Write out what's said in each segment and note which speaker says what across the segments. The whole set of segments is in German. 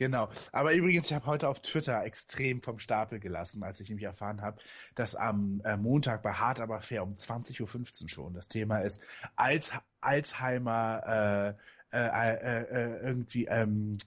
Speaker 1: Genau. Aber übrigens, ich habe heute auf Twitter extrem vom Stapel gelassen, als ich nämlich erfahren habe, dass am äh, Montag bei Hart aber fair um 20.15 Uhr schon das Thema ist Alz Alzheimer äh, äh, äh, äh, irgendwie ähm,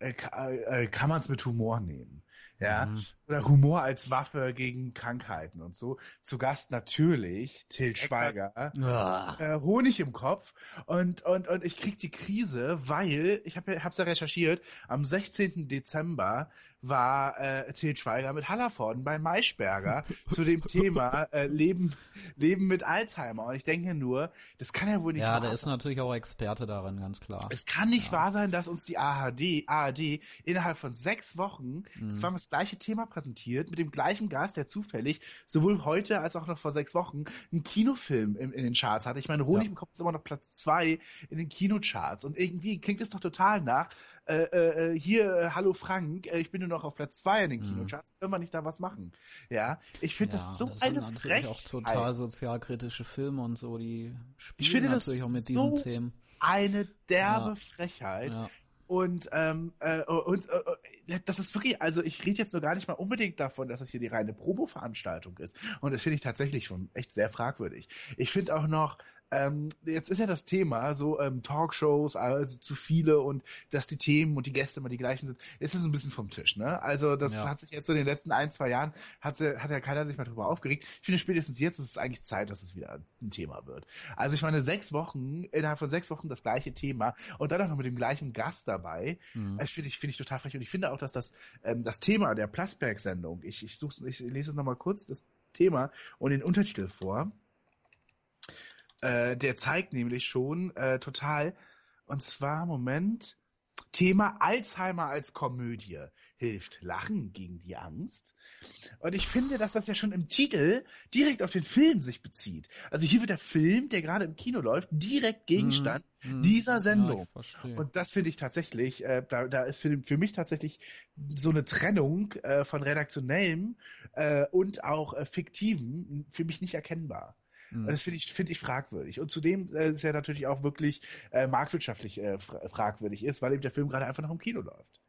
Speaker 1: äh, äh, kann man es mit Humor nehmen ja, mhm. oder Humor als Waffe gegen Krankheiten und so. Zu Gast natürlich Till Schweiger, ja. äh, Honig im Kopf und und und ich krieg die Krise, weil ich habe hab's ja recherchiert. Am 16. Dezember war äh, Til Schweiger mit Hallervorden bei Maischberger zu dem Thema äh, Leben Leben mit Alzheimer. Und ich denke nur, das kann ja wohl nicht
Speaker 2: ja, wahr sein. Ja, der ist natürlich auch Experte darin, ganz klar.
Speaker 1: Es kann nicht ja. wahr sein, dass uns die ARD, ARD innerhalb von sechs Wochen mhm. zwar das gleiche Thema präsentiert, mit dem gleichen Gast, der zufällig sowohl heute als auch noch vor sechs Wochen einen Kinofilm in, in den Charts hatte. Ich meine, Honig ja. im Kopf ist immer noch Platz zwei in den Kinocharts. Und irgendwie klingt es doch total nach, äh, äh, hier, äh, hallo Frank, äh, ich bin nur noch auf Platz zwei in den mhm. Kinocharts, können wir nicht da was machen? Ja, ich finde ja, das so das eine sind Frechheit. auch
Speaker 2: total sozialkritische Filme und so, die spielen natürlich auch mit diesen Themen.
Speaker 1: Eine derbe ja. Frechheit. Ja. Und, ähm, äh, und äh, das ist wirklich, also ich rede jetzt nur gar nicht mal unbedingt davon, dass es hier die reine Probo-Veranstaltung ist. Und das finde ich tatsächlich schon echt sehr fragwürdig. Ich finde auch noch, ähm, jetzt ist ja das Thema, so ähm, Talkshows, also zu viele und dass die Themen und die Gäste immer die gleichen sind, ist es ein bisschen vom Tisch, ne? Also das ja. hat sich jetzt so in den letzten ein, zwei Jahren, hat, hat ja keiner sich mal drüber aufgeregt. Ich finde spätestens jetzt ist es eigentlich Zeit, dass es wieder ein Thema wird. Also ich meine, sechs Wochen, innerhalb von sechs Wochen das gleiche Thema und dann auch noch mit dem gleichen Gast dabei, mhm. das finde ich, finde ich total frech. Und ich finde auch, dass das, ähm, das Thema der Plasberg-Sendung, ich, ich such's, ich lese es nochmal kurz, das Thema und den Untertitel vor. Äh, der zeigt nämlich schon äh, total, und zwar, Moment, Thema Alzheimer als Komödie. Hilft Lachen gegen die Angst? Und ich finde, dass das ja schon im Titel direkt auf den Film sich bezieht. Also hier wird der Film, der gerade im Kino läuft, direkt Gegenstand mm, dieser Sendung. Ja, und das finde ich tatsächlich, äh, da, da ist für, für mich tatsächlich so eine Trennung äh, von redaktionellem äh, und auch äh, fiktivem für mich nicht erkennbar. Mhm. Das finde ich, finde ich fragwürdig. Und zudem äh, ist ja natürlich auch wirklich äh, marktwirtschaftlich äh, fragwürdig ist, weil eben der Film gerade einfach noch im Kino läuft.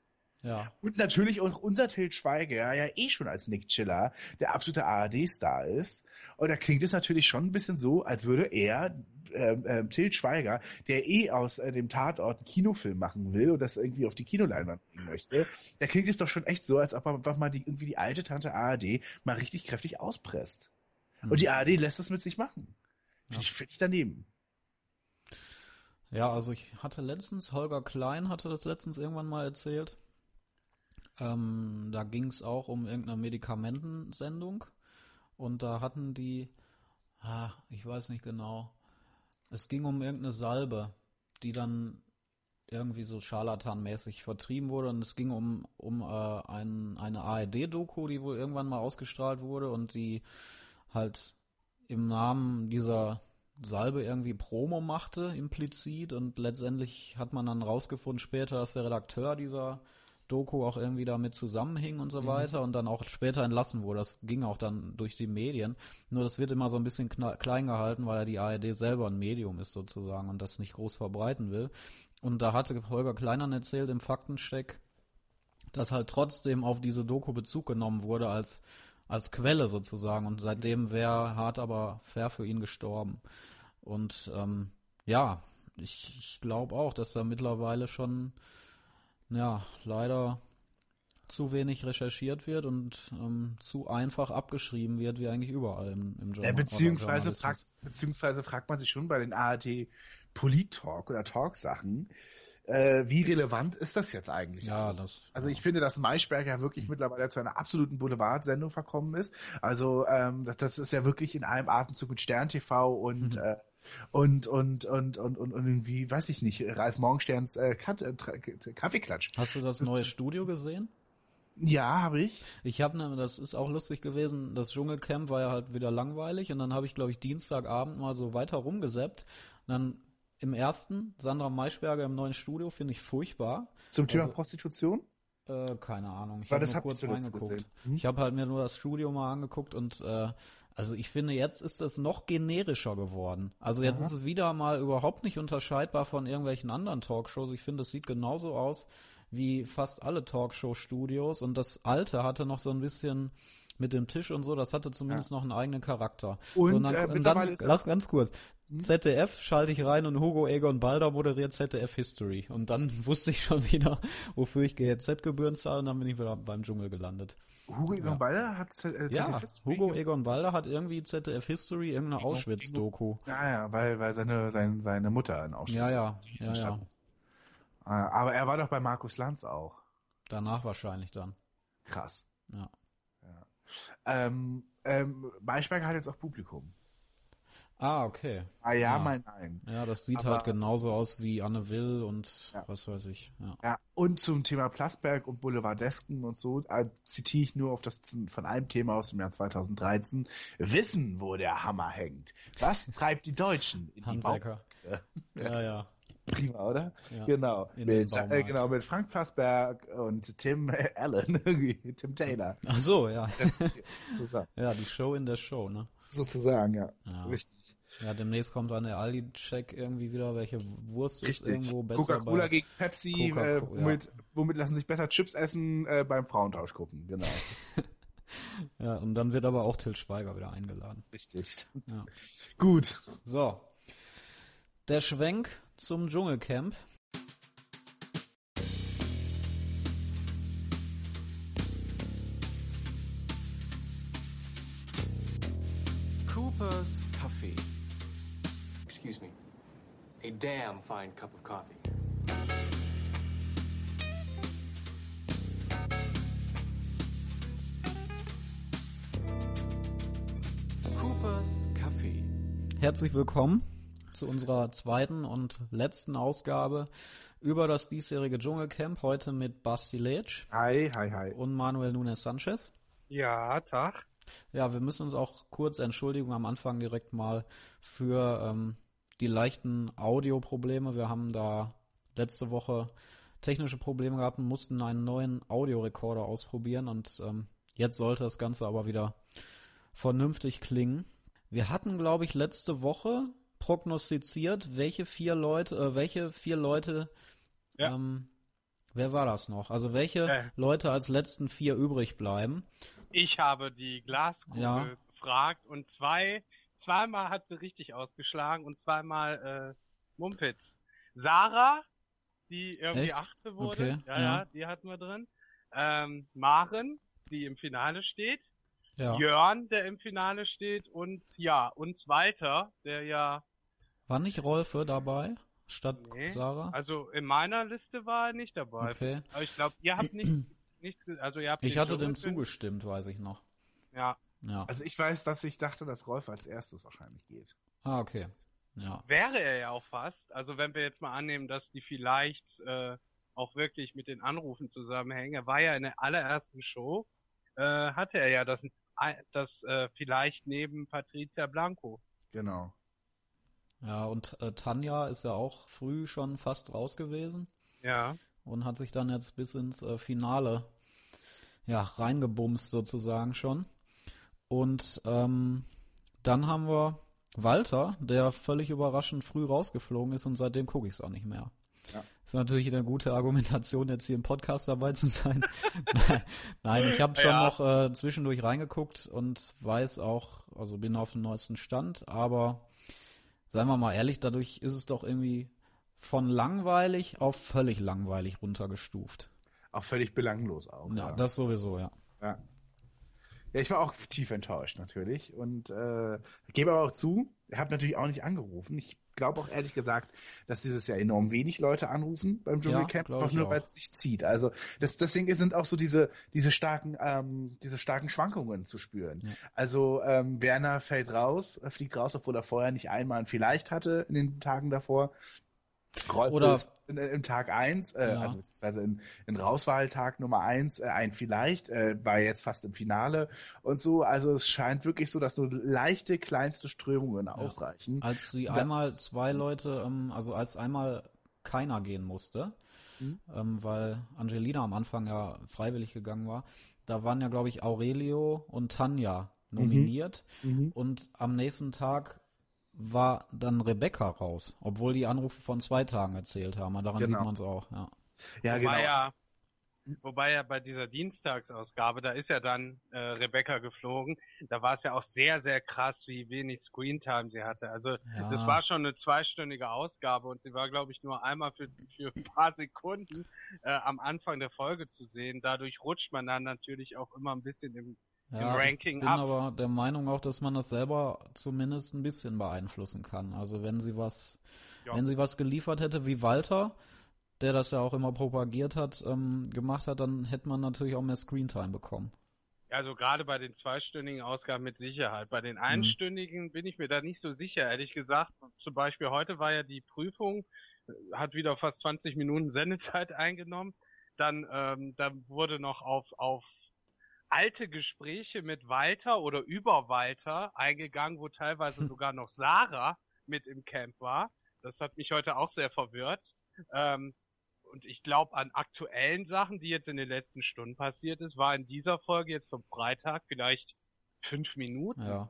Speaker 1: Ja. Und natürlich auch unser Til Schweiger ja eh schon als Nick Chiller der absolute ARD-Star ist. Und da klingt es natürlich schon ein bisschen so, als würde er, äh, äh, Til Schweiger, der eh aus äh, dem Tatort einen Kinofilm machen will und das irgendwie auf die Kinoleinwand bringen möchte, da klingt es doch schon echt so, als ob er einfach mal die, irgendwie die alte Tante ARD mal richtig kräftig auspresst. Und die ARD lässt das mit sich machen. Finde ich völlig daneben.
Speaker 2: Ja, also ich hatte letztens, Holger Klein hatte das letztens irgendwann mal erzählt. Ähm, da ging es auch um irgendeine Medikamentensendung. Und da hatten die, ah, ich weiß nicht genau, es ging um irgendeine Salbe, die dann irgendwie so scharlatanmäßig vertrieben wurde und es ging um um äh, ein, eine ARD-Doku, die wohl irgendwann mal ausgestrahlt wurde und die halt im Namen dieser Salbe irgendwie Promo machte, implizit. Und letztendlich hat man dann rausgefunden später, dass der Redakteur dieser Doku auch irgendwie damit zusammenhing und so mhm. weiter und dann auch später entlassen wurde. Das ging auch dann durch die Medien. Nur das wird immer so ein bisschen klein gehalten, weil ja die ARD selber ein Medium ist sozusagen und das nicht groß verbreiten will. Und da hatte Holger Kleinern erzählt im Faktensteck, dass halt trotzdem auf diese Doku Bezug genommen wurde als als Quelle sozusagen. Und seitdem wäre hart aber fair für ihn gestorben. Und ähm, ja, ich, ich glaube auch, dass da mittlerweile schon ja leider zu wenig recherchiert wird und ähm, zu einfach abgeschrieben wird, wie eigentlich überall im, im
Speaker 1: Journal. Ja, beziehungsweise, fragt, beziehungsweise fragt man sich schon bei den ARD Polit-Talk oder Talk-Sachen, äh, wie relevant ist das jetzt eigentlich?
Speaker 2: Ja, das.
Speaker 1: Also ich finde, dass Maischberg ja wirklich mittlerweile zu einer absoluten Boulevard-Sendung verkommen ist. Also ähm, das, das ist ja wirklich in einem Atemzug mit Stern TV und mhm. äh, und und und und und und irgendwie weiß ich nicht Ralf Morgensterns äh, Kaffeeklatsch.
Speaker 2: Hast du das neue Studio gesehen?
Speaker 1: Ja, habe ich.
Speaker 2: Ich habe ne, das ist auch lustig gewesen. Das Dschungelcamp war ja halt wieder langweilig und dann habe ich glaube ich Dienstagabend mal so weiter rumgeseppt. Dann im ersten, Sandra Maischberger im neuen Studio, finde ich furchtbar.
Speaker 1: Zum Thema also, Prostitution?
Speaker 2: Äh, keine Ahnung. Ich habe nur kurz reingeguckt. Hm? Ich habe halt mir nur das Studio mal angeguckt und äh, also ich finde, jetzt ist es noch generischer geworden. Also jetzt Aha. ist es wieder mal überhaupt nicht unterscheidbar von irgendwelchen anderen Talkshows. Ich finde, es sieht genauso aus wie fast alle Talkshow-Studios und das alte hatte noch so ein bisschen mit dem Tisch und so, das hatte zumindest ja. noch einen eigenen Charakter.
Speaker 1: Und,
Speaker 2: so,
Speaker 1: und, dann, äh, und dann
Speaker 2: lass ganz kurz. Hm? ZDF schalte ich rein und Hugo Egon Balder moderiert ZDF History. Und dann wusste ich schon wieder, wofür ich GZ-Gebühren zahle und dann bin ich wieder beim Dschungel gelandet.
Speaker 1: Hugo Egon ja. Balder hat Z äh, ZDF
Speaker 2: ja, History? Hugo Egon Balder hat irgendwie ZDF History, irgendeine Auschwitz-Doku.
Speaker 1: Ja, ja, weil, weil seine, seine, seine Mutter in Auschwitz
Speaker 2: Ja, ja, ja, ja.
Speaker 1: Ah, aber er war doch bei Markus Lanz auch.
Speaker 2: Danach wahrscheinlich dann.
Speaker 1: Krass.
Speaker 2: Ja.
Speaker 1: Ähm, ähm, Maischberger hat jetzt auch Publikum.
Speaker 2: Ah, okay.
Speaker 1: Ah ja, ja. mal nein.
Speaker 2: Ja, das sieht Aber, halt genauso aus wie Anne Will und ja. was weiß ich. Ja.
Speaker 1: ja, und zum Thema Plasberg und Boulevardesken und so äh, zitiere ich nur auf das von einem Thema aus dem Jahr 2013. Wissen, wo der Hammer hängt. Was treibt die Deutschen in
Speaker 2: Handwerker.
Speaker 1: die Ja,
Speaker 2: ja.
Speaker 1: Prima, oder?
Speaker 2: Ja,
Speaker 1: genau. Mit, äh, genau, mit Frank Plasberg und Tim Allen, Tim Taylor.
Speaker 2: Ach so, ja. Zusammen. Ja, die Show in der Show, ne?
Speaker 1: Sozusagen, ja.
Speaker 2: ja.
Speaker 1: Richtig.
Speaker 2: Ja, demnächst kommt dann der Aldi-Check irgendwie wieder, welche Wurst
Speaker 1: Richtig.
Speaker 2: ist irgendwo besser.
Speaker 1: Coca-Cola gegen Pepsi, äh, womit, ja. womit lassen sich besser Chips essen äh, beim Frauentausch gucken, genau.
Speaker 2: ja, und dann wird aber auch Till Schweiger wieder eingeladen.
Speaker 1: Richtig.
Speaker 2: Ja.
Speaker 1: Gut.
Speaker 2: So. Der Schwenk zum Dschungelcamp.
Speaker 3: Cooper's Coffee. Excuse me. A damn fine cup of coffee. Cooper's Kaffee.
Speaker 2: Herzlich willkommen zu unserer zweiten und letzten Ausgabe über das diesjährige Dschungelcamp. Heute mit Basti Letsch.
Speaker 1: Hi, hi, hi.
Speaker 2: Und Manuel Nunes Sanchez.
Speaker 4: Ja, Tag.
Speaker 2: Ja, wir müssen uns auch kurz Entschuldigen am Anfang direkt mal für ähm, die leichten Audioprobleme. Wir haben da letzte Woche technische Probleme gehabt und mussten einen neuen Audiorekorder ausprobieren und ähm, jetzt sollte das Ganze aber wieder vernünftig klingen. Wir hatten, glaube ich, letzte Woche prognostiziert, welche vier Leute, äh, welche vier Leute, ja. ähm, wer war das noch? Also welche äh. Leute als letzten vier übrig bleiben.
Speaker 4: Ich habe die Glaskugel ja. gefragt und zwei, zweimal hat sie richtig ausgeschlagen und zweimal äh, Mumpitz. Sarah, die irgendwie Echt? achte wurde, okay. ja, ja, ja, die hatten wir drin. Ähm, Maren, die im Finale steht. Ja. Jörn, der im Finale steht und ja, uns Walter, der ja.
Speaker 2: War nicht Rolfe dabei? Statt nee, Sarah?
Speaker 4: Also in meiner Liste war er nicht dabei.
Speaker 2: Okay.
Speaker 4: Aber ich glaube, ihr habt nichts nichts, also ihr habt
Speaker 2: Ich hatte dem zugestimmt, weiß ich noch.
Speaker 4: Ja.
Speaker 2: Ja.
Speaker 1: Also ich weiß, dass ich dachte, dass Rolf als erstes wahrscheinlich geht.
Speaker 2: Ah, okay. Ja.
Speaker 4: Wäre er ja auch fast. Also wenn wir jetzt mal annehmen, dass die vielleicht äh, auch wirklich mit den Anrufen zusammenhängen. Er war ja in der allerersten Show, äh, hatte er ja das, das äh, vielleicht neben Patricia Blanco.
Speaker 1: Genau.
Speaker 2: Ja, und äh, Tanja ist ja auch früh schon fast raus gewesen.
Speaker 4: Ja
Speaker 2: und hat sich dann jetzt bis ins äh, Finale ja reingebumst sozusagen schon. Und ähm, dann haben wir Walter, der völlig überraschend früh rausgeflogen ist und seitdem gucke ich es auch nicht mehr. Ja. Ist natürlich eine gute Argumentation, jetzt hier im Podcast dabei zu sein. Nein, ich habe schon ja. noch äh, zwischendurch reingeguckt und weiß auch, also bin auf dem neuesten Stand, aber seien wir mal ehrlich, dadurch ist es doch irgendwie von langweilig auf völlig langweilig runtergestuft.
Speaker 1: Auch völlig belanglos auch.
Speaker 2: Ja, ja. das sowieso, ja.
Speaker 1: Ja. Ja, ich war auch tief enttäuscht natürlich und äh, gebe aber auch zu, ich habe natürlich auch nicht angerufen. Ich glaube auch ehrlich gesagt, dass dieses Jahr enorm wenig Leute anrufen beim Dschungelcamp, ja, einfach nur weil es nicht zieht. Also das, deswegen sind auch so diese diese starken ähm, diese starken Schwankungen zu spüren. Ja. Also ähm, Werner fällt raus, fliegt raus, obwohl er vorher nicht einmal ein vielleicht hatte in den Tagen davor. Rolf Oder im Tag eins, äh, ja. also beziehungsweise in, in Rauswahltag Nummer eins, äh, ein vielleicht, äh, war jetzt fast im Finale und so. Also es scheint wirklich so, dass nur leichte, kleinste Strömungen ja. ausreichen.
Speaker 2: Als sie einmal zwei Leute, ähm, also als einmal keiner gehen musste, mhm. ähm, weil Angelina am Anfang ja freiwillig gegangen war, da waren ja, glaube ich, Aurelio und Tanja nominiert mhm. Mhm. und am nächsten Tag war dann Rebecca raus, obwohl die Anrufe von zwei Tagen erzählt haben. Daran genau. sieht man es auch, ja.
Speaker 1: Ja, genau.
Speaker 4: Ja, Wobei ja bei dieser Dienstagsausgabe, da ist ja dann äh, Rebecca geflogen, da war es ja auch sehr, sehr krass, wie wenig Screentime sie hatte. Also ja. das war schon eine zweistündige Ausgabe und sie war, glaube ich, nur einmal für, für ein paar Sekunden äh, am Anfang der Folge zu sehen. Dadurch rutscht man dann natürlich auch immer ein bisschen im, ja, im Ranking
Speaker 2: ich bin ab. aber der Meinung auch, dass man das selber zumindest ein bisschen beeinflussen kann. Also wenn sie was, ja. wenn sie was geliefert hätte wie Walter, der das ja auch immer propagiert hat, ähm, gemacht hat, dann hätte man natürlich auch mehr Screentime bekommen.
Speaker 4: Also gerade bei den zweistündigen Ausgaben mit Sicherheit. Bei den mhm. einstündigen mhm. bin ich mir da nicht so sicher, ehrlich gesagt. Zum Beispiel heute war ja die Prüfung, hat wieder fast 20 Minuten Sendezeit eingenommen. Dann, ähm, dann wurde noch auf, auf alte Gespräche mit Walter oder über Walter eingegangen, wo teilweise sogar noch Sarah mit im Camp war. Das hat mich heute auch sehr verwirrt. Ähm, und ich glaube an aktuellen Sachen, die jetzt in den letzten Stunden passiert ist, war in dieser Folge jetzt vom Freitag vielleicht fünf Minuten.
Speaker 2: Ja.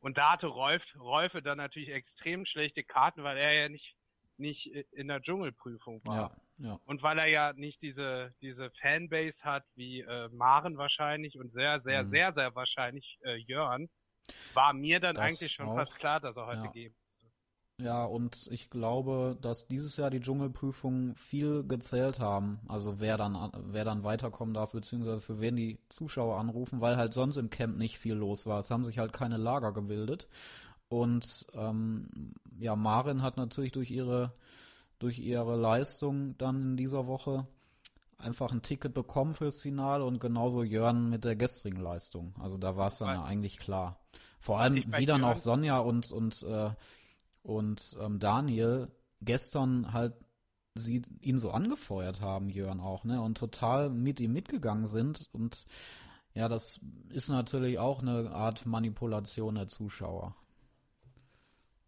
Speaker 4: Und da hatte Rolf, Rolfe dann natürlich extrem schlechte Karten, weil er ja nicht, nicht in der Dschungelprüfung war.
Speaker 2: Ja, ja.
Speaker 4: Und weil er ja nicht diese, diese Fanbase hat wie äh, Maren wahrscheinlich und sehr, sehr, mhm. sehr, sehr wahrscheinlich äh, Jörn, war mir dann das eigentlich schon auch. fast klar, dass er heute ja. geben
Speaker 2: ja, und ich glaube, dass dieses Jahr die Dschungelprüfungen viel gezählt haben. Also wer dann, wer dann weiterkommen darf, beziehungsweise für wen die Zuschauer anrufen, weil halt sonst im Camp nicht viel los war. Es haben sich halt keine Lager gebildet. Und ähm, ja, Marin hat natürlich durch ihre, durch ihre Leistung dann in dieser Woche einfach ein Ticket bekommen fürs Finale und genauso Jörn mit der gestrigen Leistung. Also da war es dann ja eigentlich klar. Vor allem wie dann auch Sonja und, und äh, und ähm, Daniel gestern halt sie ihn so angefeuert haben, Jörn auch, ne, und total mit ihm mitgegangen sind und ja, das ist natürlich auch eine Art Manipulation der Zuschauer.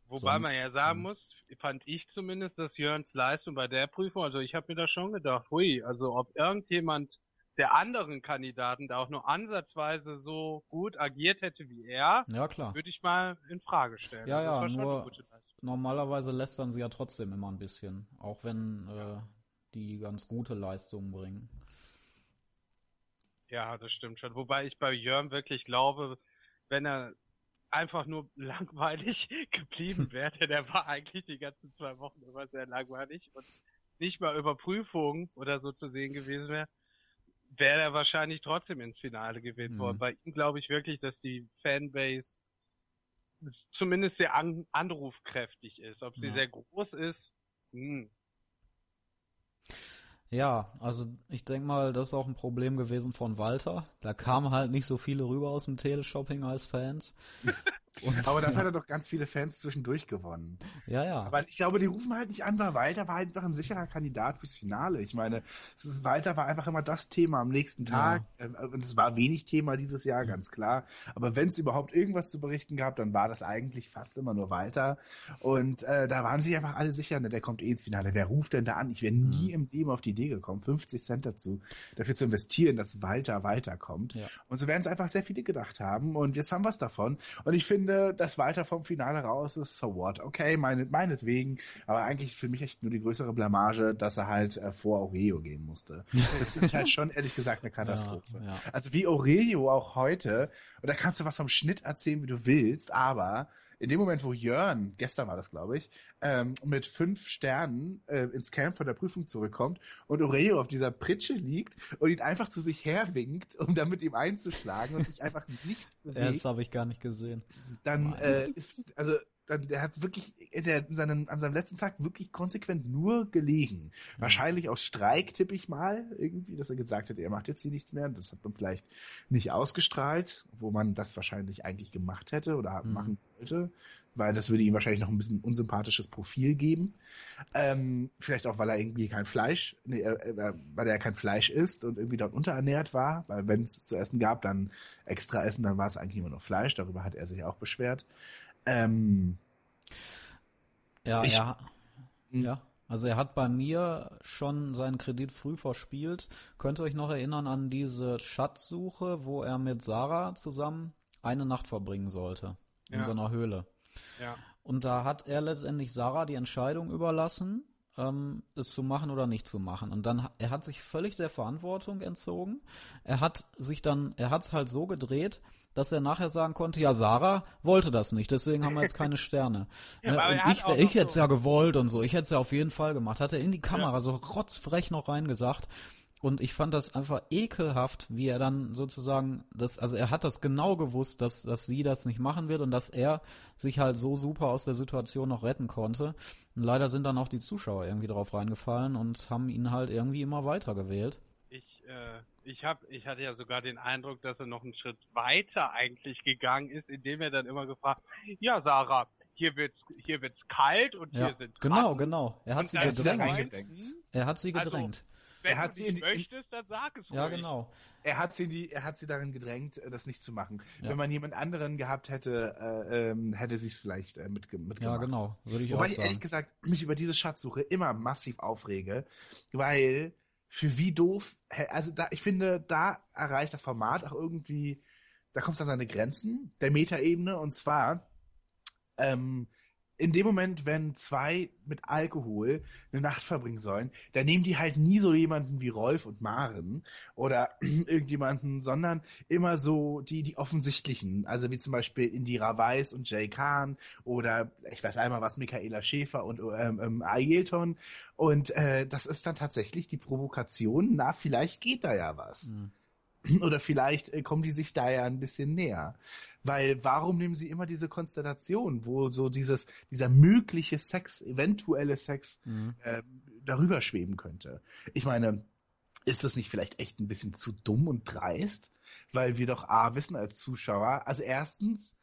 Speaker 4: Wobei Sonst, man ja sagen muss, fand ich zumindest, dass Jörns Leistung bei der Prüfung, also ich habe mir da schon gedacht, hui, also ob irgendjemand der anderen Kandidaten da auch nur ansatzweise so gut agiert hätte wie er,
Speaker 2: ja, klar.
Speaker 4: würde ich mal in Frage stellen.
Speaker 2: Ja, also ja, nur normalerweise lästern sie ja trotzdem immer ein bisschen, auch wenn äh, die ganz gute Leistungen bringen.
Speaker 4: Ja, das stimmt schon. Wobei ich bei Jörn wirklich glaube, wenn er einfach nur langweilig geblieben wäre, denn er war eigentlich die ganzen zwei Wochen immer sehr langweilig und nicht mal über Prüfungen oder so zu sehen gewesen wäre, wäre er wahrscheinlich trotzdem ins Finale gewählt mhm. worden. Bei ihm glaube ich wirklich, dass die Fanbase zumindest sehr an anrufkräftig ist. Ob sie ja. sehr groß ist, hm.
Speaker 2: Ja, also ich denke mal, das ist auch ein Problem gewesen von Walter. Da kamen halt nicht so viele rüber aus dem Teleshopping als Fans.
Speaker 1: Und, aber dafür ja. hat er doch ganz viele Fans zwischendurch gewonnen.
Speaker 2: Ja, ja.
Speaker 1: Aber ich glaube, die rufen halt nicht an, weil Walter war halt einfach ein sicherer Kandidat fürs Finale. Ich meine, ist, Walter war einfach immer das Thema am nächsten Tag. Ja. Ähm, und es war wenig Thema dieses Jahr, ganz klar. Aber wenn es überhaupt irgendwas zu berichten gab, dann war das eigentlich fast immer nur Walter. Und äh, da waren sich einfach alle sicher, ne, der kommt eh ins Finale. Wer ruft denn da an? Ich wäre nie mhm. im Leben auf die Idee gekommen, 50 Cent dazu, dafür zu investieren, dass Walter weiterkommt. Ja. Und so werden es einfach sehr viele gedacht haben. Und jetzt haben wir es davon. Und ich finde, finde, dass Walter vom Finale raus ist, so what? Okay, meine, meinetwegen. Aber eigentlich für mich echt nur die größere Blamage, dass er halt äh, vor Aurelio gehen musste. Das finde ich halt schon ehrlich gesagt eine Katastrophe. Ja, ja. Also wie Aurelio auch heute, und da kannst du was vom Schnitt erzählen, wie du willst, aber in dem Moment, wo Jörn, gestern war das, glaube ich, ähm, mit fünf Sternen äh, ins Camp von der Prüfung zurückkommt und Oreo auf dieser Pritsche liegt und ihn einfach zu sich herwinkt, um dann mit ihm einzuschlagen und sich einfach nicht
Speaker 2: bewegt. Das habe ich gar nicht gesehen.
Speaker 1: Dann äh, ist, also dann, der hat wirklich der, in seinen, an seinem letzten Tag wirklich konsequent nur gelegen. Mhm. Wahrscheinlich aus Streik, tippe ich mal, irgendwie, dass er gesagt hat, er macht jetzt hier nichts mehr. Das hat man vielleicht nicht ausgestrahlt, wo man das wahrscheinlich eigentlich gemacht hätte oder mhm. machen sollte, weil das würde ihm wahrscheinlich noch ein bisschen unsympathisches Profil geben. Ähm, vielleicht auch, weil er irgendwie kein Fleisch, nee, äh, äh, weil er kein Fleisch isst und irgendwie dort unterernährt war, weil wenn es zu essen gab, dann extra essen, dann war es eigentlich immer nur Fleisch. Darüber hat er sich auch beschwert. Ähm,
Speaker 2: ja, ich, ja. Hm. Ja. Also er hat bei mir schon seinen Kredit früh verspielt. Könnt ihr euch noch erinnern an diese Schatzsuche, wo er mit Sarah zusammen eine Nacht verbringen sollte? In ja. so einer Höhle.
Speaker 4: Ja.
Speaker 2: Und da hat er letztendlich Sarah die Entscheidung überlassen, ähm, es zu machen oder nicht zu machen. Und dann, er hat sich völlig der Verantwortung entzogen. Er hat sich dann, er hat es halt so gedreht, dass er nachher sagen konnte, ja, Sarah wollte das nicht, deswegen haben wir jetzt keine Sterne. ja, ne? und ich, ich hätte es ja gewollt und so, ich hätte es ja auf jeden Fall gemacht. Hat er in die Kamera ja. so rotzfrech noch reingesagt. Und ich fand das einfach ekelhaft, wie er dann sozusagen das, also er hat das genau gewusst, dass, dass sie das nicht machen wird und dass er sich halt so super aus der Situation noch retten konnte. Und leider sind dann auch die Zuschauer irgendwie drauf reingefallen und haben ihn halt irgendwie immer weiter gewählt.
Speaker 4: Ich, äh, ich hab, ich hatte ja sogar den Eindruck, dass er noch einen Schritt weiter eigentlich gegangen ist, indem er dann immer gefragt, ja Sarah, hier wird's, hier wird's kalt und ja, hier sind
Speaker 2: Genau, genau. Er hat sie gedrängt. Er hat sie also, gedrängt. Also,
Speaker 4: wenn er hat du sie in, möchtest, dann sag es
Speaker 2: ruhig. Ja, genau.
Speaker 1: Er hat sie, die, er hat sie darin gedrängt, äh, das nicht zu machen. Ja. Wenn man jemand anderen gehabt hätte, äh, ähm, hätte sie es vielleicht äh, mit, mitgemacht.
Speaker 2: Ja, genau.
Speaker 1: Würde ich Wobei auch sagen. ich ehrlich gesagt mich über diese Schatzsuche immer massiv aufrege, weil für wie doof, also da, ich finde, da erreicht das Format auch irgendwie, da kommt es an seine Grenzen der Metaebene und zwar, ähm, in dem Moment, wenn zwei mit Alkohol eine Nacht verbringen sollen, dann nehmen die halt nie so jemanden wie Rolf und Maren oder irgendjemanden, sondern immer so die, die offensichtlichen, also wie zum Beispiel Indira Weiss und Jay Kahn oder ich weiß einmal was, Michaela Schäfer und ähm, ähm, Ailton und äh, das ist dann tatsächlich die Provokation, na, vielleicht geht da ja was. Mhm. Oder vielleicht äh, kommen die sich da ja ein bisschen näher. Weil warum nehmen sie immer diese Konstellation, wo so dieses, dieser mögliche Sex, eventuelle Sex mhm. äh, darüber schweben könnte? Ich meine, ist das nicht vielleicht echt ein bisschen zu dumm und dreist? Weil wir doch A wissen als Zuschauer, also erstens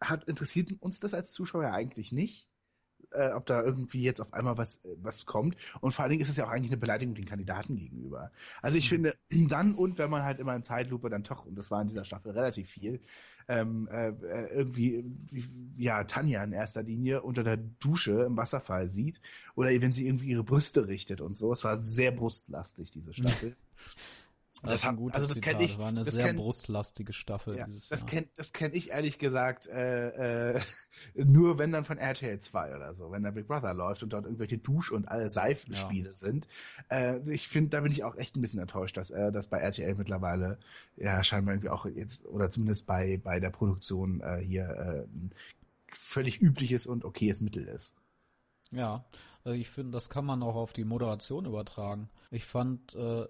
Speaker 1: hat, interessiert uns das als Zuschauer eigentlich nicht äh, ob da irgendwie jetzt auf einmal was, äh, was kommt. Und vor allen Dingen ist es ja auch eigentlich eine Beleidigung den Kandidaten gegenüber. Also ich mhm. finde, dann und wenn man halt immer in Zeitlupe dann doch, und das war in dieser Staffel relativ viel, ähm, äh, äh irgendwie, ja, Tanja in erster Linie unter der Dusche im Wasserfall sieht oder wenn sie irgendwie ihre Brüste richtet und so. Es war sehr brustlastig, diese Staffel.
Speaker 2: Das, das gutes also das kenne ich. war eine sehr kenn, brustlastige Staffel
Speaker 1: ja,
Speaker 2: dieses
Speaker 1: das Jahr. Kenn, das kenne ich ehrlich gesagt äh, äh, nur wenn dann von RTL 2 oder so, wenn da Big Brother läuft und dort irgendwelche Dusch- und alle Seifenspiele ja. sind. Äh, ich finde, da bin ich auch echt ein bisschen enttäuscht, dass äh, das bei RTL mittlerweile ja scheinbar irgendwie auch jetzt oder zumindest bei bei der Produktion äh, hier äh, ein völlig übliches und okayes Mittel ist.
Speaker 2: Ja, also ich finde, das kann man auch auf die Moderation übertragen. Ich fand, äh,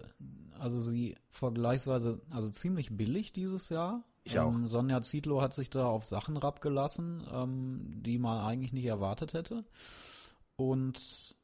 Speaker 2: also sie vergleichsweise, also ziemlich billig dieses Jahr.
Speaker 1: Ich auch. Ähm,
Speaker 2: Sonja Zietlow hat sich da auf Sachen rabgelassen, ähm, die man eigentlich nicht erwartet hätte. Und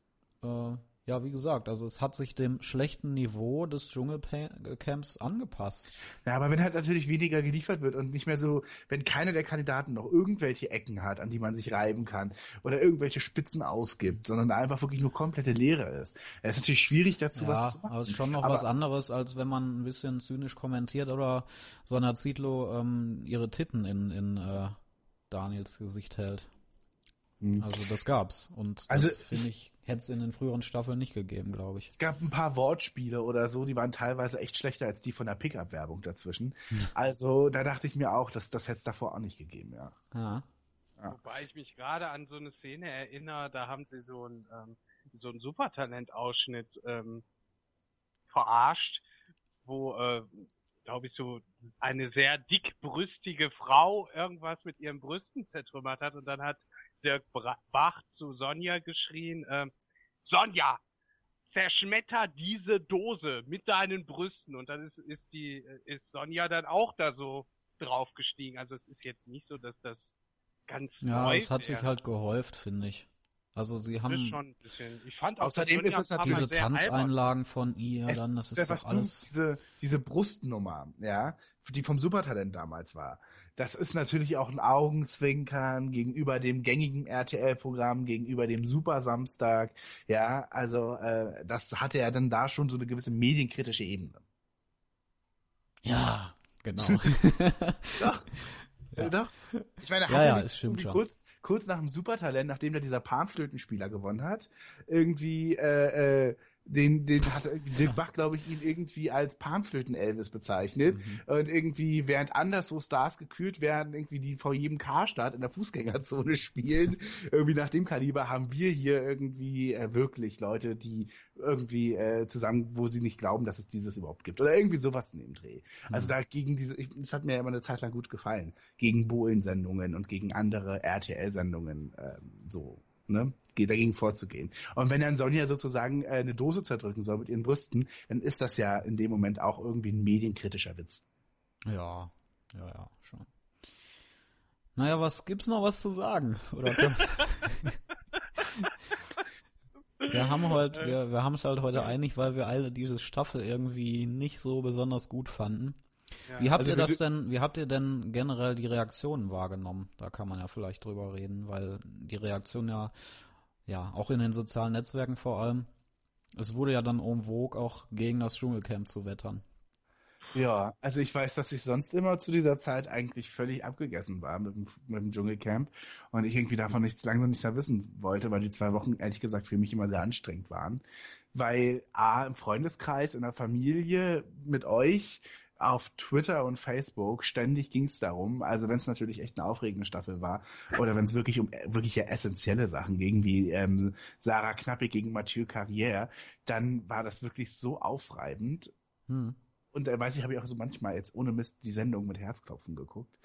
Speaker 2: äh, ja, wie gesagt, also es hat sich dem schlechten Niveau des Dschungelcamps angepasst.
Speaker 1: Ja, aber wenn halt natürlich weniger geliefert wird und nicht mehr so, wenn keiner der Kandidaten noch irgendwelche Ecken hat, an die man sich reiben kann oder irgendwelche Spitzen ausgibt, sondern einfach wirklich nur komplette Leere ist. Es ist natürlich schwierig dazu ja, was zu machen.
Speaker 2: aber es ist schon noch aber, was anderes, als wenn man ein bisschen zynisch kommentiert oder Sonja Zietlow ähm, ihre Titten in, in äh, Daniels Gesicht hält. Hm. Also das gab's und also, das finde ich hätte es in den früheren Staffeln nicht gegeben, glaube ich.
Speaker 1: Es gab ein paar Wortspiele oder so, die waren teilweise echt schlechter als die von der Pickup-Werbung dazwischen. Hm. Also da dachte ich mir auch, dass das hätte es davor auch nicht gegeben, ja.
Speaker 2: ja.
Speaker 4: ja. Wobei ich mich gerade an so eine Szene erinnere, da haben sie so ein ähm, so ein Supertalent-Ausschnitt ähm, verarscht, wo äh, glaube ich, so eine sehr dickbrüstige Frau irgendwas mit ihren Brüsten zertrümmert hat und dann hat Dirk Bach zu Sonja geschrien, äh, Sonja, zerschmetter diese Dose mit deinen Brüsten. Und dann ist, ist die, ist Sonja dann auch da so draufgestiegen. Also es ist jetzt nicht so, dass das ganz
Speaker 2: ja, neu Ja, es hat wäre. sich halt gehäuft, finde ich. Also sie haben
Speaker 4: schon ein bisschen. Ich fand auch,
Speaker 1: außerdem ist es natürlich
Speaker 2: diese Tanzeinlagen von ihr, es, dann das ist doch alles
Speaker 1: diese diese Brustnummer, ja, die vom Supertalent damals war. Das ist natürlich auch ein Augenzwinkern gegenüber dem gängigen RTL-Programm, gegenüber dem Super Samstag, ja, also äh, das hatte ja dann da schon so eine gewisse medienkritische Ebene.
Speaker 2: Ja, genau.
Speaker 1: doch. Ja. Doch. Ich meine,
Speaker 2: hat ja, ja, es stimmt
Speaker 1: schon. kurz kurz nach dem Supertalent, nachdem da dieser Panflötenspieler gewonnen hat, irgendwie äh, äh, den, den hat Dirk Bach, glaube ich, ihn irgendwie als Panflöten-Elvis bezeichnet. Mhm. Und irgendwie, während anderswo Stars gekürt werden, irgendwie die vor jedem Karstadt in der Fußgängerzone spielen, irgendwie nach dem Kaliber haben wir hier irgendwie äh, wirklich Leute, die irgendwie äh, zusammen, wo sie nicht glauben, dass es dieses überhaupt gibt. Oder irgendwie sowas in dem Dreh. Also mhm. da gegen diese, ich, das hat mir immer eine Zeit lang gut gefallen. Gegen Bohlen-Sendungen und gegen andere RTL-Sendungen ähm, so ne, dagegen vorzugehen. Und wenn dann Sonja sozusagen äh, eine Dose zerdrücken soll mit ihren Brüsten, dann ist das ja in dem Moment auch irgendwie ein medienkritischer Witz.
Speaker 2: Ja, ja, ja, schon. Naja, was gibt's noch was zu sagen? Oder wir haben heute, wir, wir haben es halt heute einig, weil wir alle diese Staffel irgendwie nicht so besonders gut fanden. Ja, wie habt also ihr das denn, wie habt ihr denn generell die Reaktionen wahrgenommen? Da kann man ja vielleicht drüber reden, weil die Reaktion ja, ja, auch in den sozialen Netzwerken vor allem, es wurde ja dann en vogue auch gegen das Dschungelcamp zu wettern.
Speaker 1: Ja, also ich weiß, dass ich sonst immer zu dieser Zeit eigentlich völlig abgegessen war mit dem, mit dem Dschungelcamp und ich irgendwie davon nichts langsam nicht mehr wissen wollte, weil die zwei Wochen ehrlich gesagt für mich immer sehr anstrengend waren. Weil A, im Freundeskreis, in der Familie, mit euch, auf Twitter und Facebook ständig ging es darum, also wenn es natürlich echt eine aufregende Staffel war oder wenn es wirklich um wirklich ja essentielle Sachen ging, wie ähm, Sarah Knappe gegen Mathieu Carrière, dann war das wirklich so aufreibend. Hm. Und äh, weiß ich, habe ich auch so manchmal jetzt ohne Mist die Sendung mit Herzklopfen geguckt.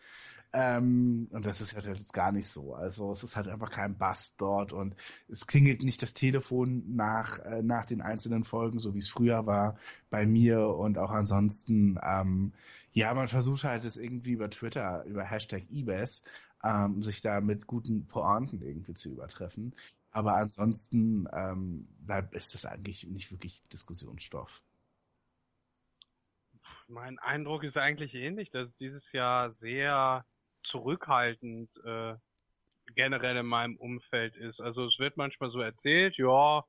Speaker 1: Ähm, und das ist ja jetzt gar nicht so. Also es ist halt einfach kein Bass dort und es klingelt nicht das Telefon nach, äh, nach den einzelnen Folgen, so wie es früher war bei mir und auch ansonsten. Ähm, ja, man versucht halt es irgendwie über Twitter, über Hashtag eBay, ähm, sich da mit guten Pointen irgendwie zu übertreffen. Aber ansonsten ähm, ist es eigentlich nicht wirklich Diskussionsstoff.
Speaker 4: Mein Eindruck ist eigentlich ähnlich, dass es dieses Jahr sehr zurückhaltend äh, generell in meinem Umfeld ist. Also es wird manchmal so erzählt, ja,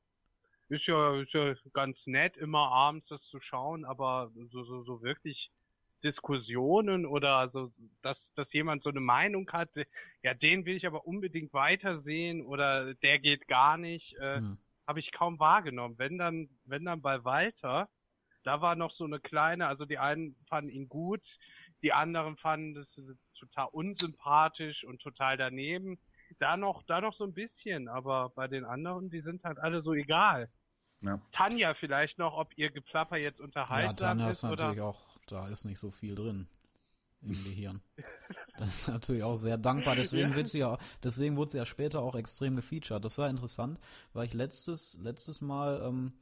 Speaker 4: ist ja, ist ja ganz nett, immer abends das zu schauen, aber so, so, so wirklich Diskussionen oder also, dass, dass jemand so eine Meinung hat, ja, den will ich aber unbedingt weitersehen oder der geht gar nicht, äh, hm. habe ich kaum wahrgenommen. Wenn dann, wenn dann bei Walter, da war noch so eine kleine, also die einen fanden ihn gut, die anderen fanden das, das total unsympathisch und total daneben. Da noch, da noch so ein bisschen, aber bei den anderen, die sind halt alle so egal. Ja. Tanja vielleicht noch, ob ihr Geplapper jetzt unterhaltsam ja, Tanja ist, ist
Speaker 2: natürlich oder? auch, da ist nicht so viel drin im Gehirn. Das ist natürlich auch sehr dankbar. Deswegen wird sie ja, deswegen wurde sie ja später auch extrem gefeatured. Das war interessant, weil ich letztes, letztes Mal ähm,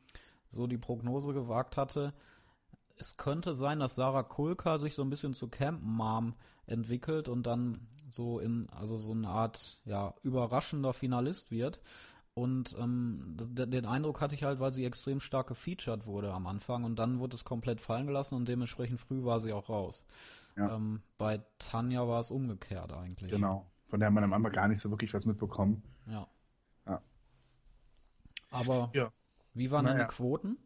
Speaker 2: so die Prognose gewagt hatte, es könnte sein, dass Sarah Kulka sich so ein bisschen zu Camp Mom entwickelt und dann so in, also so eine Art, ja, überraschender Finalist wird. Und ähm, das, den Eindruck hatte ich halt, weil sie extrem stark gefeatured wurde am Anfang und dann wurde es komplett fallen gelassen und dementsprechend früh war sie auch raus. Ja. Ähm, bei Tanja war es umgekehrt eigentlich.
Speaker 1: Genau. Von der hat man am Anfang gar nicht so wirklich was mitbekommen.
Speaker 2: Ja. ja. Aber ja. wie waren naja. denn die Quoten?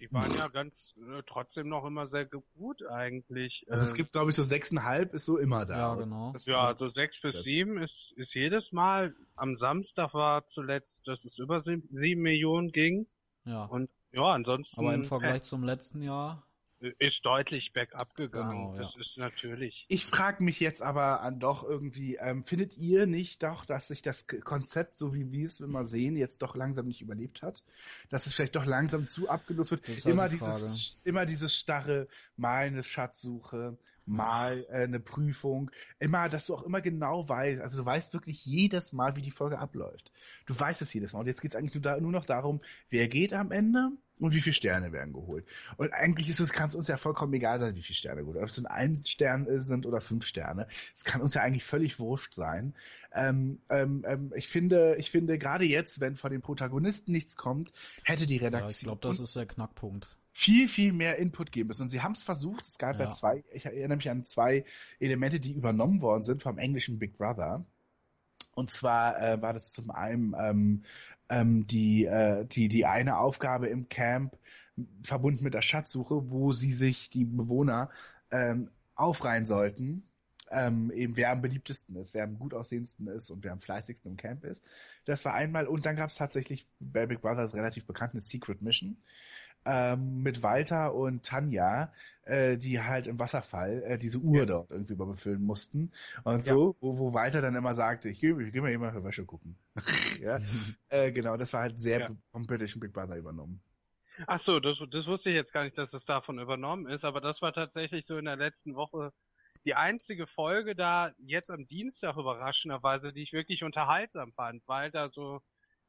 Speaker 4: Die waren ja ganz äh, trotzdem noch immer sehr gut eigentlich.
Speaker 1: Also es ähm, gibt, glaube ich, so sechseinhalb ist so immer da.
Speaker 2: Ja, genau.
Speaker 4: Das ja, so sechs bis sieben ist, ist jedes Mal. Am Samstag war zuletzt, dass es über sieben, sieben Millionen ging.
Speaker 2: Ja.
Speaker 4: Und ja, ansonsten.
Speaker 2: Aber im Vergleich äh, zum letzten Jahr
Speaker 4: ist deutlich bergab gegangen. Genau, ja. Das ist natürlich.
Speaker 1: Ich frage mich jetzt aber an doch irgendwie, ähm, findet ihr nicht doch, dass sich das Konzept, so wie wir es immer sehen, jetzt doch langsam nicht überlebt hat? Dass es vielleicht doch langsam zu abgenutzt wird? Halt immer dieses, immer dieses starre, mal eine Schatzsuche, mal äh, eine Prüfung, immer, dass du auch immer genau weißt, also du weißt wirklich jedes Mal, wie die Folge abläuft. Du weißt es jedes Mal. Und jetzt geht es eigentlich nur, da, nur noch darum, wer geht am Ende und wie viele Sterne werden geholt. Und eigentlich ist es, kann es uns ja vollkommen egal sein, wie viele Sterne geholt. Ob es ein Stern sind oder fünf Sterne. Es kann uns ja eigentlich völlig wurscht sein. Ähm, ähm, ähm, ich finde, ich finde, gerade jetzt, wenn von den Protagonisten nichts kommt, hätte die Redaktion. Ja,
Speaker 2: ich glaube, das ist der Knackpunkt
Speaker 1: viel, viel mehr Input geben müssen. Und sie haben es versucht. Es gab ja. ja. zwei, ich erinnere mich an zwei Elemente, die übernommen worden sind vom englischen Big Brother. Und zwar äh, war das zum einen ähm, ähm, die, äh, die, die eine Aufgabe im Camp verbunden mit der Schatzsuche, wo sie sich die Bewohner ähm, aufreihen sollten ähm, eben wer am beliebtesten ist, wer am gut aussehendsten ist und wer am fleißigsten im Camp ist. Das war einmal, und dann gab es tatsächlich bei Big Brother das relativ bekannte Secret Mission ähm, mit Walter und Tanja, äh, die halt im Wasserfall äh, diese Uhr ja. dort irgendwie mal befüllen mussten und ja. so, wo, wo Walter dann immer sagte, ich gehe geh mal eben für Wäsche gucken. ja, äh, genau, das war halt sehr ja. vom britischen Big Brother übernommen.
Speaker 4: Ach so, das, das wusste ich jetzt gar nicht, dass es davon übernommen ist, aber das war tatsächlich so in der letzten Woche die einzige Folge da jetzt am Dienstag überraschenderweise, die ich wirklich unterhaltsam fand, weil da so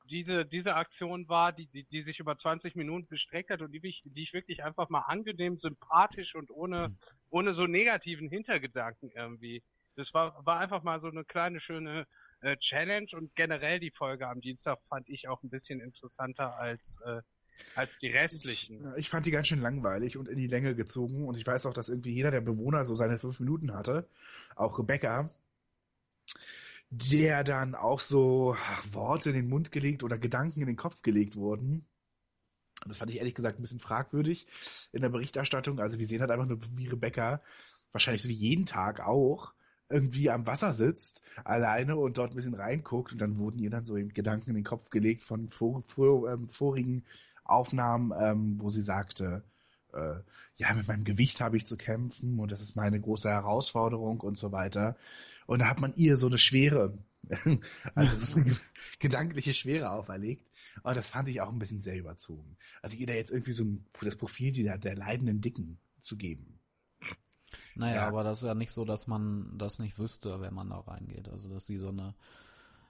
Speaker 4: diese, diese Aktion war, die, die, die sich über 20 Minuten gestreckt hat und die, ich, die ich wirklich einfach mal angenehm, sympathisch und ohne, ohne so negativen Hintergedanken irgendwie. Das war, war einfach mal so eine kleine, schöne äh, Challenge und generell die Folge am Dienstag fand ich auch ein bisschen interessanter als, äh, als die restlichen.
Speaker 1: Ich, ich, fand die ganz schön langweilig und in die Länge gezogen und ich weiß auch, dass irgendwie jeder der Bewohner so seine fünf Minuten hatte. Auch Rebecca der dann auch so Worte in den Mund gelegt oder Gedanken in den Kopf gelegt wurden. Das fand ich ehrlich gesagt ein bisschen fragwürdig in der Berichterstattung. Also wir sehen halt einfach nur, wie Rebecca wahrscheinlich so wie jeden Tag auch irgendwie am Wasser sitzt, alleine und dort ein bisschen reinguckt und dann wurden ihr dann so Gedanken in den Kopf gelegt von vor, vor, ähm, vorigen Aufnahmen, ähm, wo sie sagte, äh, ja, mit meinem Gewicht habe ich zu kämpfen und das ist meine große Herausforderung und so weiter. Und da hat man ihr so eine Schwere, also so eine gedankliche Schwere auferlegt. Aber das fand ich auch ein bisschen sehr überzogen. Also ihr da jetzt irgendwie so ein, das Profil der, der leidenden Dicken zu geben.
Speaker 2: Naja, ja. aber das ist ja nicht so, dass man das nicht wüsste, wenn man da reingeht. Also, dass sie so eine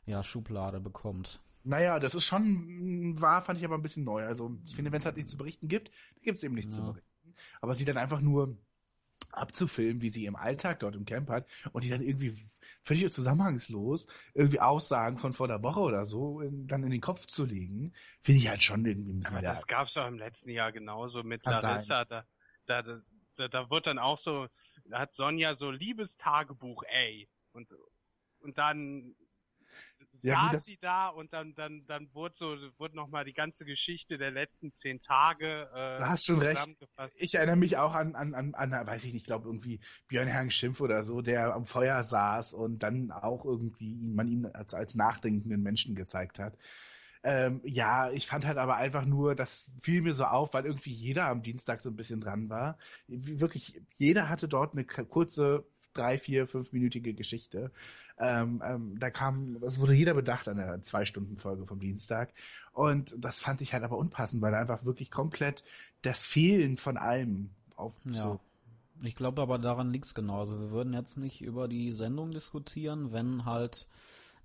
Speaker 2: ja, Schublade bekommt.
Speaker 1: Naja, das ist schon war, fand ich aber ein bisschen neu. Also, ich finde, wenn es halt nichts zu berichten gibt, dann gibt es eben nichts ja. zu berichten. Aber sie dann einfach nur abzufilmen, wie sie im Alltag dort im Camp hat und die dann irgendwie völlig zusammenhangslos irgendwie Aussagen von vor der Woche oder so in, dann in den Kopf zu legen, finde ich halt schon irgendwie ein bisschen.
Speaker 4: Aber das gab's doch im letzten Jahr genauso mit Larissa. Da, da, da, da wird dann auch so, da hat Sonja so Liebestagebuch, ey. Und, und dann ja, saß sie da und dann, dann, dann wurde so, wurde nochmal die ganze Geschichte der letzten zehn Tage.
Speaker 1: Äh, du hast schon recht. Ich erinnere mich auch an, an, an, an weiß ich nicht, glaube irgendwie Björn Herrn Schimpf oder so, der am Feuer saß und dann auch irgendwie man ihn als, als nachdenkenden Menschen gezeigt hat. Ähm, ja, ich fand halt aber einfach nur, das fiel mir so auf, weil irgendwie jeder am Dienstag so ein bisschen dran war. Wirklich, jeder hatte dort eine kurze drei, vier, fünfminütige Geschichte. Ähm, ähm, da kam, das wurde jeder bedacht an der Zwei-Stunden-Folge vom Dienstag. Und das fand ich halt aber unpassend, weil einfach wirklich komplett das Fehlen von allem auf
Speaker 2: ja. so ich glaube aber daran liegt's genau. Also wir würden jetzt nicht über die Sendung diskutieren, wenn halt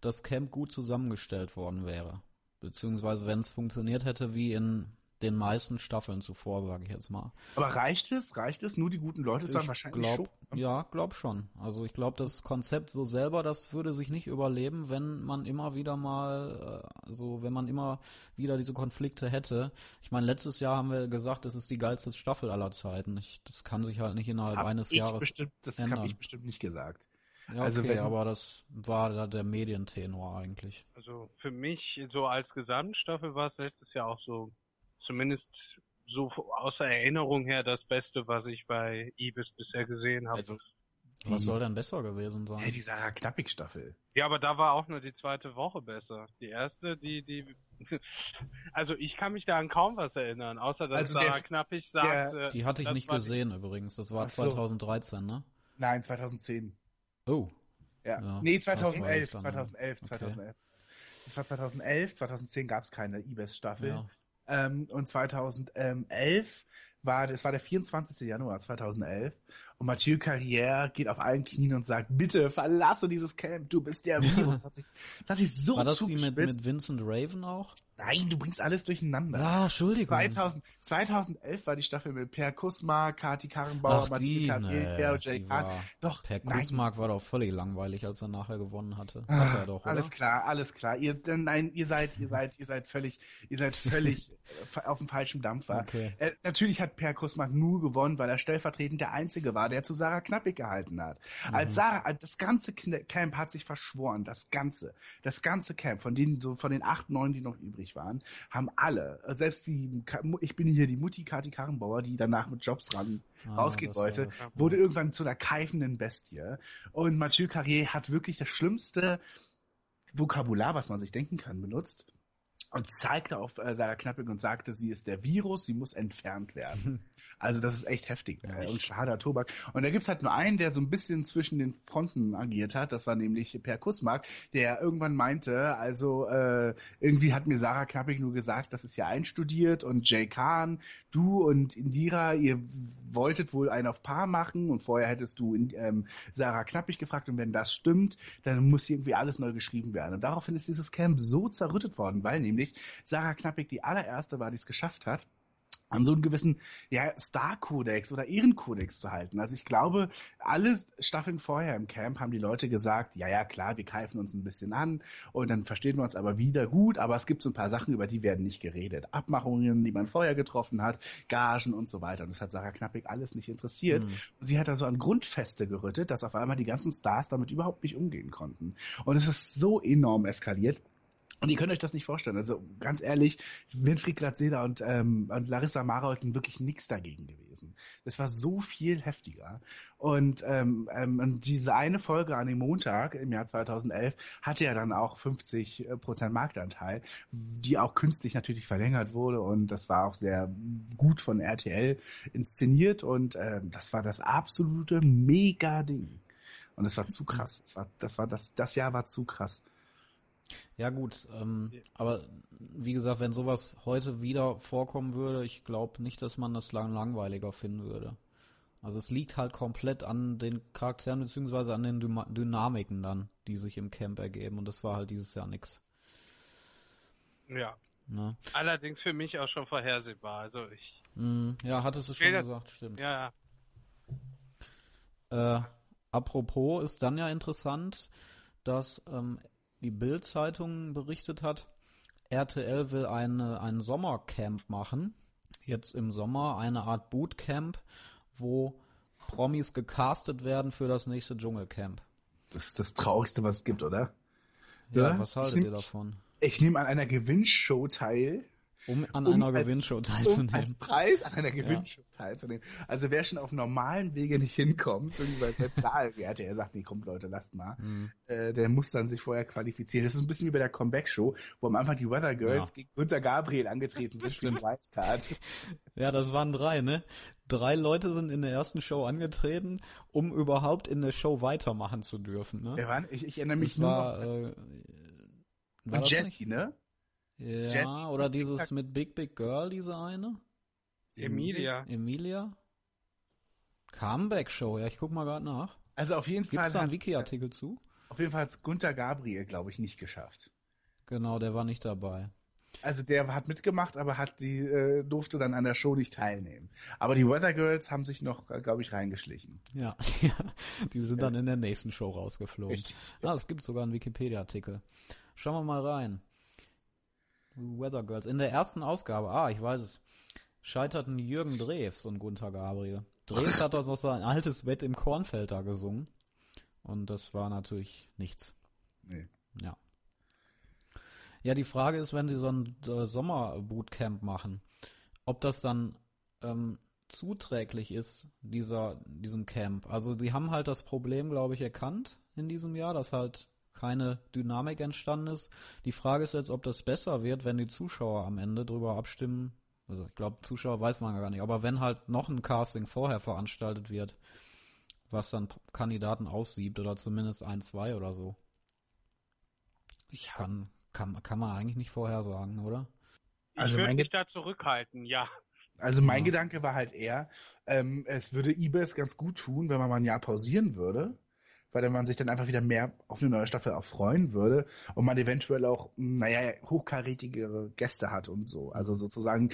Speaker 2: das Camp gut zusammengestellt worden wäre. Beziehungsweise wenn es funktioniert hätte wie in den meisten Staffeln zuvor, sage ich jetzt mal.
Speaker 1: Aber reicht es? Reicht es, nur die guten Leute zu haben?
Speaker 2: Wahrscheinlich glaub, schon. Ne? Ja, glaub schon. Also ich glaube, das Konzept so selber, das würde sich nicht überleben, wenn man immer wieder mal, also wenn man immer wieder diese Konflikte hätte. Ich meine, letztes Jahr haben wir gesagt, es ist die geilste Staffel aller Zeiten. Ich, das kann sich halt nicht innerhalb eines Jahres
Speaker 1: bestimmt, Das habe ich bestimmt nicht gesagt.
Speaker 2: Ja, also okay, wenn, aber das war da der Medientenor eigentlich.
Speaker 4: Also für mich so als Gesamtstaffel war es letztes Jahr auch so zumindest so außer Erinnerung her das Beste, was ich bei Ibis bisher gesehen habe. Also,
Speaker 2: was soll denn besser gewesen sein?
Speaker 1: Ja, die Sarah Knappig Staffel.
Speaker 4: Ja, aber da war auch nur die zweite Woche besser. Die erste, die, die, also ich kann mich da an kaum was erinnern, außer dass also Sarah der, Knappig sagt,
Speaker 2: der, Die hatte ich nicht gesehen die... übrigens. Das war so. 2013, ne?
Speaker 1: Nein, 2010.
Speaker 2: Oh.
Speaker 1: Ja. ja nee, 2011, 2011, 2011. Okay. Das war 2011, 2010 gab es keine Ibis-Staffel. Ja. Ähm, und 2011 war, das war der 24. Januar 2011 und Mathieu Carrière geht auf allen Knien und sagt, bitte verlasse dieses Camp, du bist der Virus. Das sich, das sich so
Speaker 2: War das die mit, mit Vincent Raven auch?
Speaker 1: Nein, du bringst alles durcheinander.
Speaker 2: Ah, Entschuldigung.
Speaker 1: 2000, 2011 war die Staffel mit Per Kusma, Kati Karrenbauer,
Speaker 2: Mathieu Carrière, nee, Jay Kahn. Doch, Per Kusma war doch völlig langweilig, als er nachher gewonnen hatte.
Speaker 1: Ah, hat er doch, oder? Alles klar, alles klar. Ihr, nein, ihr seid, ihr seid, ihr seid völlig, ihr seid völlig auf dem falschen Dampfer. Okay. Äh, natürlich hat Per Kusma nur gewonnen, weil er stellvertretend der Einzige war, war, der zu Sarah Knappig gehalten hat. Mhm. Als Sarah, das ganze Camp hat sich verschworen, das ganze, das ganze Camp, von denen, so von den acht, neun, die noch übrig waren, haben alle, selbst die, ich bin hier die Mutti Kati Karrenbauer, die danach mit Jobs ran ah, rausgehen wollte, wurde irgendwann zu einer keifenden Bestie. Und Mathieu Carrier hat wirklich das schlimmste Vokabular, was man sich denken kann, benutzt und zeigte auf äh, Sarah Knappig und sagte, sie ist der Virus, sie muss entfernt werden. Also das ist echt heftig ja, äh, und schader Tobak. Und da gibt's halt nur einen, der so ein bisschen zwischen den Fronten agiert hat. Das war nämlich Per Kussmark, der irgendwann meinte, also äh, irgendwie hat mir Sarah Knappig nur gesagt, das ist ja einstudiert und Jay Kahn, du und Indira, ihr wolltet wohl einen auf Paar machen und vorher hättest du ähm, Sarah Knappig gefragt und wenn das stimmt, dann muss irgendwie alles neu geschrieben werden. Und daraufhin ist dieses Camp so zerrüttet worden, weil nämlich Sarah Knappig die allererste war, die es geschafft hat, an so einen gewissen ja, Star-Kodex oder Ehrenkodex zu halten. Also ich glaube, alle Staffeln vorher im Camp haben die Leute gesagt, ja, ja, klar, wir keifen uns ein bisschen an und dann verstehen wir uns aber wieder gut, aber es gibt so ein paar Sachen, über die werden nicht geredet. Abmachungen, die man vorher getroffen hat, Gagen und so weiter. Und das hat Sarah Knappig alles nicht interessiert. Mhm. Sie hat da so an Grundfeste gerüttet, dass auf einmal die ganzen Stars damit überhaupt nicht umgehen konnten. Und es ist so enorm eskaliert. Und ihr könnt euch das nicht vorstellen. Also ganz ehrlich, Winfried Glatzeder und, ähm, und Larissa Mara wirklich nichts dagegen gewesen. Das war so viel heftiger. Und, ähm, ähm, und diese eine Folge an dem Montag im Jahr 2011 hatte ja dann auch 50 Prozent Marktanteil, die auch künstlich natürlich verlängert wurde. Und das war auch sehr gut von RTL inszeniert. Und ähm, das war das absolute Mega-Ding. Und es war zu krass. Das war, das war das, das Jahr war zu krass.
Speaker 2: Ja gut, ähm, aber wie gesagt, wenn sowas heute wieder vorkommen würde, ich glaube nicht, dass man das lang langweiliger finden würde. Also es liegt halt komplett an den Charakteren beziehungsweise an den Dynamiken dann, die sich im Camp ergeben und das war halt dieses Jahr nix.
Speaker 4: Ja. Ne? Allerdings für mich auch schon vorhersehbar. Also ich.
Speaker 2: Mm, ja, hattest du schon das, gesagt, stimmt.
Speaker 4: Ja,
Speaker 2: ja. Äh, apropos ist dann ja interessant, dass ähm, die Bild-Zeitung berichtet hat, RTL will eine, ein Sommercamp machen. Jetzt im Sommer eine Art Bootcamp, wo Promis gecastet werden für das nächste Dschungelcamp.
Speaker 1: Das ist das Traurigste, was es gibt, oder?
Speaker 2: Ja, ja? was haltet ihr davon?
Speaker 1: Ich nehme an einer Gewinnshow teil,
Speaker 2: um an um einer als, Gewinnshow teilzunehmen. Um als
Speaker 1: Preis an einer Gewinnshow ja. teilzunehmen. Also wer schon auf normalen Wege nicht hinkommt, irgendwie bei der Zahlwerte, er sagt, nee, kommt Leute, lasst mal, mhm. äh, der muss dann sich vorher qualifizieren. Das ist ein bisschen wie bei der Comeback-Show, wo am Anfang die Weather Girls ja. gegen Günter Gabriel angetreten sind für den Wildcard.
Speaker 2: Ja, das waren drei, ne? Drei Leute sind in der ersten Show angetreten, um überhaupt in der Show weitermachen zu dürfen, ne?
Speaker 1: Ja, ich, ich erinnere mich
Speaker 2: das nur war, äh,
Speaker 1: war Jessie, ne?
Speaker 2: Ja, Jessie oder dieses TikTok. mit Big Big Girl, diese eine?
Speaker 4: Emilia.
Speaker 2: Emilia? Comeback Show, ja, ich guck mal gerade nach.
Speaker 1: Also auf jeden
Speaker 2: Gibt's
Speaker 1: Fall.
Speaker 2: Gibt da einen Wiki-Artikel zu?
Speaker 1: Auf jeden Fall hat es Gunther Gabriel, glaube ich, nicht geschafft.
Speaker 2: Genau, der war nicht dabei.
Speaker 1: Also der hat mitgemacht, aber hat die äh, durfte dann an der Show nicht teilnehmen. Aber die Weather Girls haben sich noch, äh, glaube ich, reingeschlichen.
Speaker 2: Ja, die sind dann in der nächsten Show rausgeflogen. Richtig. Ah, es gibt sogar einen Wikipedia-Artikel. Schauen wir mal rein. Weather Girls. In der ersten Ausgabe, ah, ich weiß es, scheiterten Jürgen Drews und Gunther Gabriel. Drews hat aus sein altes Bett im Kornfeld da gesungen. Und das war natürlich nichts.
Speaker 1: Nee.
Speaker 2: Ja. Ja, die Frage ist, wenn sie so ein äh, Sommerbootcamp machen, ob das dann ähm, zuträglich ist, dieser, diesem Camp. Also sie haben halt das Problem, glaube ich, erkannt in diesem Jahr, dass halt keine Dynamik entstanden ist. Die Frage ist jetzt, ob das besser wird, wenn die Zuschauer am Ende drüber abstimmen. Also ich glaube, Zuschauer weiß man gar nicht. Aber wenn halt noch ein Casting vorher veranstaltet wird, was dann Kandidaten aussiebt oder zumindest ein, zwei oder so. Ich kann, kann, kann man eigentlich nicht vorhersagen, oder?
Speaker 4: Ich also würde mich da zurückhalten, ja.
Speaker 1: Also mein ja. Gedanke war halt eher, ähm, es würde eBay ganz gut tun, wenn man mal ein Jahr pausieren würde weil man sich dann einfach wieder mehr auf eine neue Staffel auch freuen würde und man eventuell auch, naja, hochkarätigere Gäste hat und so. Also sozusagen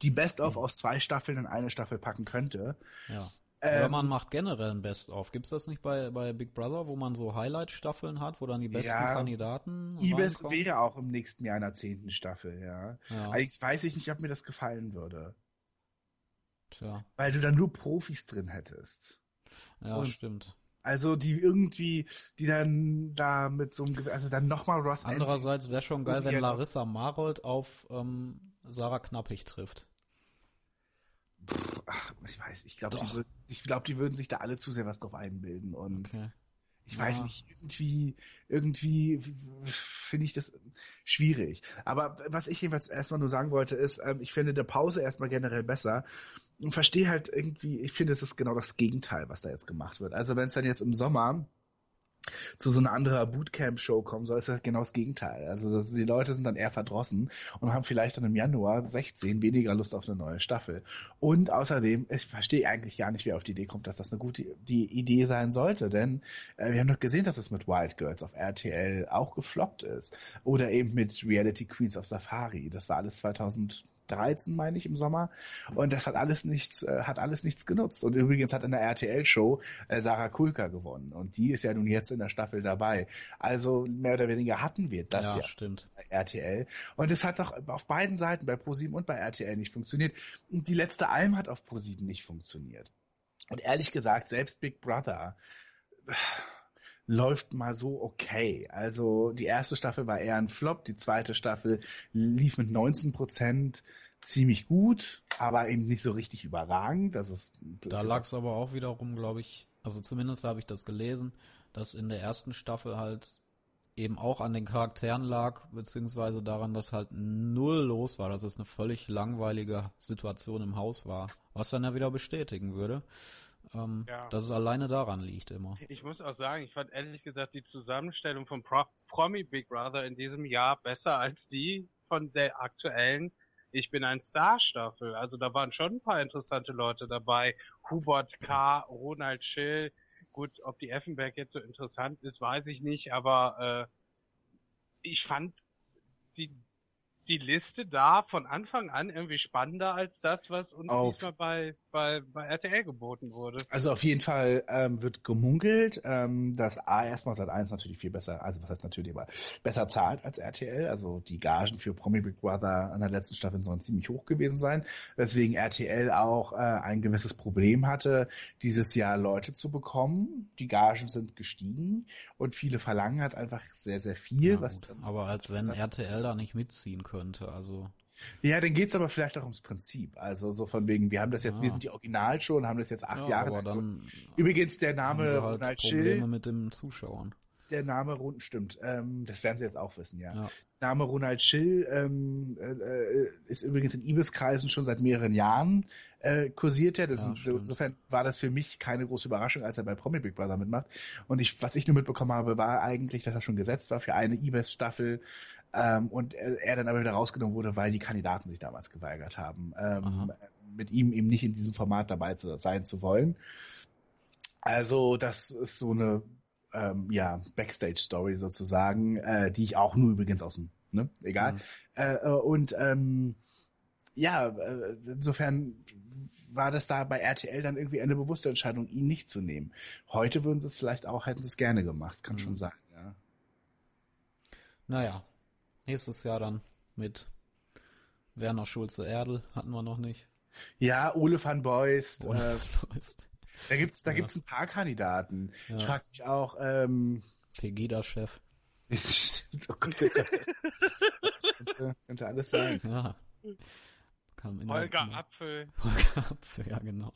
Speaker 1: die Best-of mhm. aus zwei Staffeln in eine Staffel packen könnte.
Speaker 2: Ja. Oder ähm, man macht generell ein Best-of. Gibt's das nicht bei, bei Big Brother, wo man so Highlight-Staffeln hat, wo dann die besten ja, Kandidaten
Speaker 1: Ibis wäre auch im nächsten Jahr in der zehnten Staffel, ja. ja. Eigentlich weiß ich nicht, ob mir das gefallen würde.
Speaker 2: Tja.
Speaker 1: Weil du dann nur Profis drin hättest.
Speaker 2: Ja, und stimmt.
Speaker 1: Also die irgendwie, die dann da mit so einem, also dann nochmal Ross
Speaker 2: Andererseits wäre schon geil, wenn Larissa Marold auf ähm, Sarah Knappig trifft.
Speaker 1: Ach, ich weiß, ich glaube, die, ich glaub, die würden sich da alle zu sehr was drauf einbilden und okay. ich weiß ja. nicht, irgendwie, irgendwie finde ich das schwierig. Aber was ich jedenfalls erstmal nur sagen wollte, ist, ähm, ich finde eine Pause erstmal generell besser und verstehe halt irgendwie, ich finde, es ist genau das Gegenteil, was da jetzt gemacht wird. Also wenn es dann jetzt im Sommer zu so einer anderen Bootcamp-Show kommen soll, ist das genau das Gegenteil. Also das, die Leute sind dann eher verdrossen und haben vielleicht dann im Januar 16 weniger Lust auf eine neue Staffel. Und außerdem, ich verstehe eigentlich gar nicht, wer auf die Idee kommt, dass das eine gute die Idee sein sollte, denn äh, wir haben doch gesehen, dass es mit Wild Girls auf RTL auch gefloppt ist. Oder eben mit Reality Queens auf Safari. Das war alles 2000 13, meine ich, im Sommer. Und das hat alles nichts, äh, hat alles nichts genutzt. Und übrigens hat in der RTL-Show äh, Sarah Kulka gewonnen. Und die ist ja nun jetzt in der Staffel dabei. Also mehr oder weniger hatten wir das ja,
Speaker 2: stimmt.
Speaker 1: bei RTL. Und es hat doch auf beiden Seiten, bei ProSieben und bei RTL nicht funktioniert. Und die letzte Alm hat auf ProSieben nicht funktioniert. Und ehrlich gesagt, selbst Big Brother läuft mal so okay. Also die erste Staffel war eher ein Flop, die zweite Staffel lief mit 19 Prozent ziemlich gut, aber eben nicht so richtig überragend. Das ist
Speaker 2: da lag es aber auch wiederum, glaube ich, also zumindest habe ich das gelesen, dass in der ersten Staffel halt eben auch an den Charakteren lag, beziehungsweise daran, dass halt null los war, dass es eine völlig langweilige Situation im Haus war, was dann ja wieder bestätigen würde ähm, ja. dass es alleine daran liegt immer.
Speaker 4: Ich muss auch sagen, ich fand ehrlich gesagt die Zusammenstellung von Pro Promi Big Brother in diesem Jahr besser als die von der aktuellen Ich bin ein Star Staffel. Also da waren schon ein paar interessante Leute dabei. Hubert K., Ronald Schill. Gut, ob die Effenberg jetzt so interessant ist, weiß ich nicht, aber äh, ich fand die die Liste da von Anfang an irgendwie spannender als das, was uns auf, diesmal bei, bei, bei RTL geboten wurde.
Speaker 1: Also auf jeden Fall ähm, wird gemunkelt, ähm, dass A erstmal seit 1 natürlich viel besser, also was heißt natürlich, aber besser zahlt als RTL. Also die Gagen für Promi Big Brother an der letzten Staffel sollen ziemlich hoch gewesen sein, weswegen RTL auch äh, ein gewisses Problem hatte, dieses Jahr Leute zu bekommen. Die Gagen sind gestiegen und viele verlangen halt einfach sehr, sehr viel. Ja, was
Speaker 2: aber als wenn RTL da nicht mitziehen könnte könnte. Also
Speaker 1: ja, dann geht's aber vielleicht auch ums Prinzip. Also so von wegen, wir haben das jetzt, ja. wir sind die Originalshow und haben das jetzt acht ja, Jahre lang. Dann so. Übrigens der Name
Speaker 2: halt Ronald Probleme Schill, mit den Zuschauern.
Speaker 1: Der Name stimmt, ähm, das werden Sie jetzt auch wissen, ja. ja. Name Ronald Schill ähm, äh, äh, ist übrigens in Ibis-Kreisen schon seit mehreren Jahren äh, kursiert er. Das ja, ist, insofern war das für mich keine große Überraschung, als er bei Promi Big Brother mitmacht. Und ich, was ich nur mitbekommen habe, war eigentlich, dass er schon gesetzt war für eine Ibis-Staffel ähm, und er, er, dann aber wieder rausgenommen wurde, weil die Kandidaten sich damals geweigert haben, ähm, mit ihm eben nicht in diesem Format dabei zu, sein zu wollen. Also das ist so eine ähm, ja, Backstage-Story sozusagen, äh, die ich auch nur übrigens aus dem, ne, egal. Mhm. Äh, äh und ähm, ja, äh, insofern war das da bei RTL dann irgendwie eine bewusste Entscheidung, ihn nicht zu nehmen. Heute würden sie es vielleicht auch, hätten sie es gerne gemacht, kann mhm. schon sein, ja.
Speaker 2: Naja, Nächstes Jahr dann mit Werner Schulze-Erdl hatten wir noch nicht.
Speaker 1: Ja, Ole van Beust. Ole äh, Beust. Da gibt's, da ja. gibt's ein paar Kandidaten. Ja. Ich frage mich auch, ähm,
Speaker 2: Pegida-Chef.
Speaker 1: oh Gott, oh Gott. könnte, könnte alles sein.
Speaker 2: Ja.
Speaker 4: Holger Apfel.
Speaker 2: Holger Apfel, ja genau.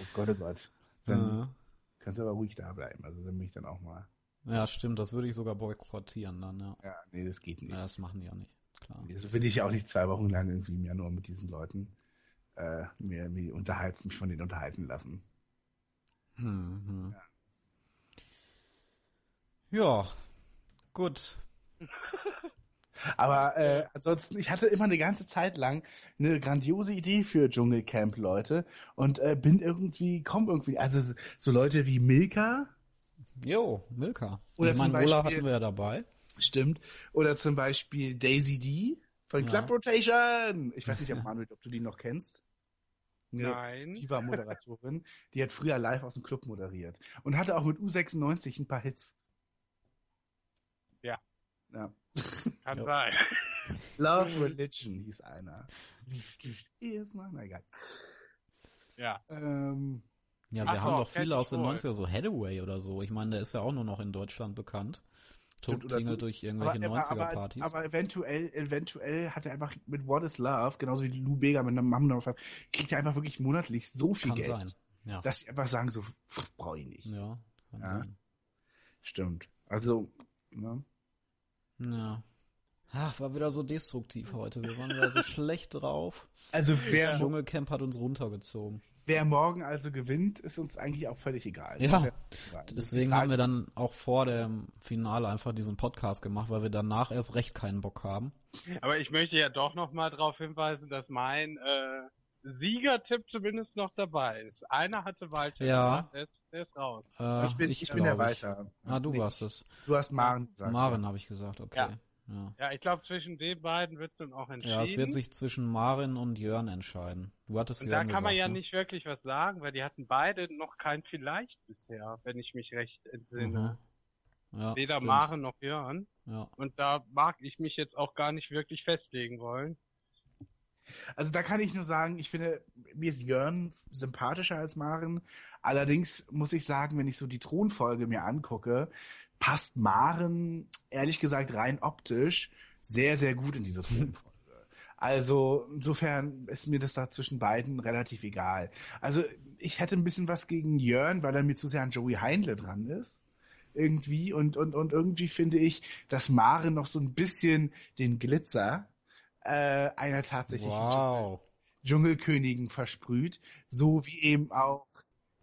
Speaker 1: Oh Gott, oh Gott. Dann ja. kannst du aber ruhig da bleiben. Also dann bin ich dann auch mal.
Speaker 2: Ja, stimmt, das würde ich sogar boykottieren dann, ja.
Speaker 1: Ja, nee, das geht nicht.
Speaker 2: Ja, das machen die ja nicht, klar.
Speaker 1: So will ich ja auch nicht zwei Wochen lang irgendwie im Januar mit diesen Leuten äh, mir, mir unterhalten, mich von denen unterhalten lassen.
Speaker 2: Hm, hm. Ja. ja, gut.
Speaker 1: Aber äh, ansonsten, ich hatte immer eine ganze Zeit lang eine grandiose Idee für Dschungelcamp, Leute. Und äh, bin irgendwie, komm irgendwie, also so Leute wie Milka,
Speaker 2: Jo, Milka.
Speaker 1: Oder
Speaker 2: ich meine, Beispiel, hatten wir ja dabei.
Speaker 1: Stimmt. Oder zum Beispiel Daisy D von ja. Club Rotation. Ich weiß nicht, ob, Manuel, ob du die noch kennst.
Speaker 4: Nein.
Speaker 1: Die war Moderatorin. Die hat früher live aus dem Club moderiert. Und hatte auch mit U96 ein paar Hits.
Speaker 4: Ja.
Speaker 1: Ja.
Speaker 4: Kann sein.
Speaker 1: Love Religion hieß einer. Erstmal, na egal.
Speaker 4: Ja.
Speaker 1: Ähm,
Speaker 2: Ja, wir Ach haben doch viele aus den 90er, so Hathaway oder so. Ich meine, der ist ja auch nur noch in Deutschland bekannt. Topsingle durch irgendwelche 90er-Partys.
Speaker 1: Aber, aber, eventuell, eventuell hat er einfach mit What is Love, genauso wie Lou Bega mit einem Mamma kriegt er einfach wirklich monatlich so viel kann Geld. Sein. Ja. Dass sie einfach sagen so, brauche ich nicht.
Speaker 2: Ja, kann ja. sein.
Speaker 1: Stimmt. Also, ne?
Speaker 2: Ja. Ach, war wieder so destruktiv heute. Wir waren wieder so schlecht drauf.
Speaker 1: Also wer.
Speaker 2: Das Dschungelcamp hat uns runtergezogen.
Speaker 1: Wer morgen also gewinnt, ist uns eigentlich auch völlig egal.
Speaker 2: Ja, deswegen haben wir dann auch vor dem Finale einfach diesen Podcast gemacht, weil wir danach erst recht keinen Bock haben.
Speaker 4: Aber ich möchte ja doch nochmal darauf hinweisen, dass mein äh, Siegertipp zumindest noch dabei ist. Einer hatte Walter,
Speaker 2: ja.
Speaker 4: der, ist, der ist raus.
Speaker 1: Äh, ich bin, ich, ich bin der Walter.
Speaker 2: Ah, du nee, warst es.
Speaker 1: Du hast Maren
Speaker 2: gesagt. Maren habe ich gesagt, okay. Ja.
Speaker 4: Ja, ja ich glaube, zwischen den beiden wird es dann auch entschieden.
Speaker 2: Ja, es wird sich zwischen Marin und Jörn entscheiden. Du hattest
Speaker 4: Und Jörn da kann man ja ne? nicht wirklich was sagen, weil die hatten beide noch kein Vielleicht bisher, wenn ich mich recht entsinne. Mhm. Ja, Weder stimmt. Maren noch Jörn.
Speaker 2: Ja.
Speaker 4: Und da mag ich mich jetzt auch gar nicht wirklich festlegen wollen.
Speaker 1: Also da kann ich nur sagen, ich finde, mir ist Jörn sympathischer als Maren. Allerdings muss ich sagen, wenn ich so die Thronfolge mir angucke, passt Maren, ehrlich gesagt, rein optisch sehr, sehr gut in diese Thronfolge. Also insofern ist mir das da zwischen beiden relativ egal. Also ich hätte ein bisschen was gegen Jörn, weil er mir zu sehr an Joey Heindle dran ist. Irgendwie. Und, und, und irgendwie finde ich, dass Maren noch so ein bisschen den Glitzer äh, einer tatsächlichen
Speaker 2: wow.
Speaker 1: Dschungelkönigin versprüht. So wie eben auch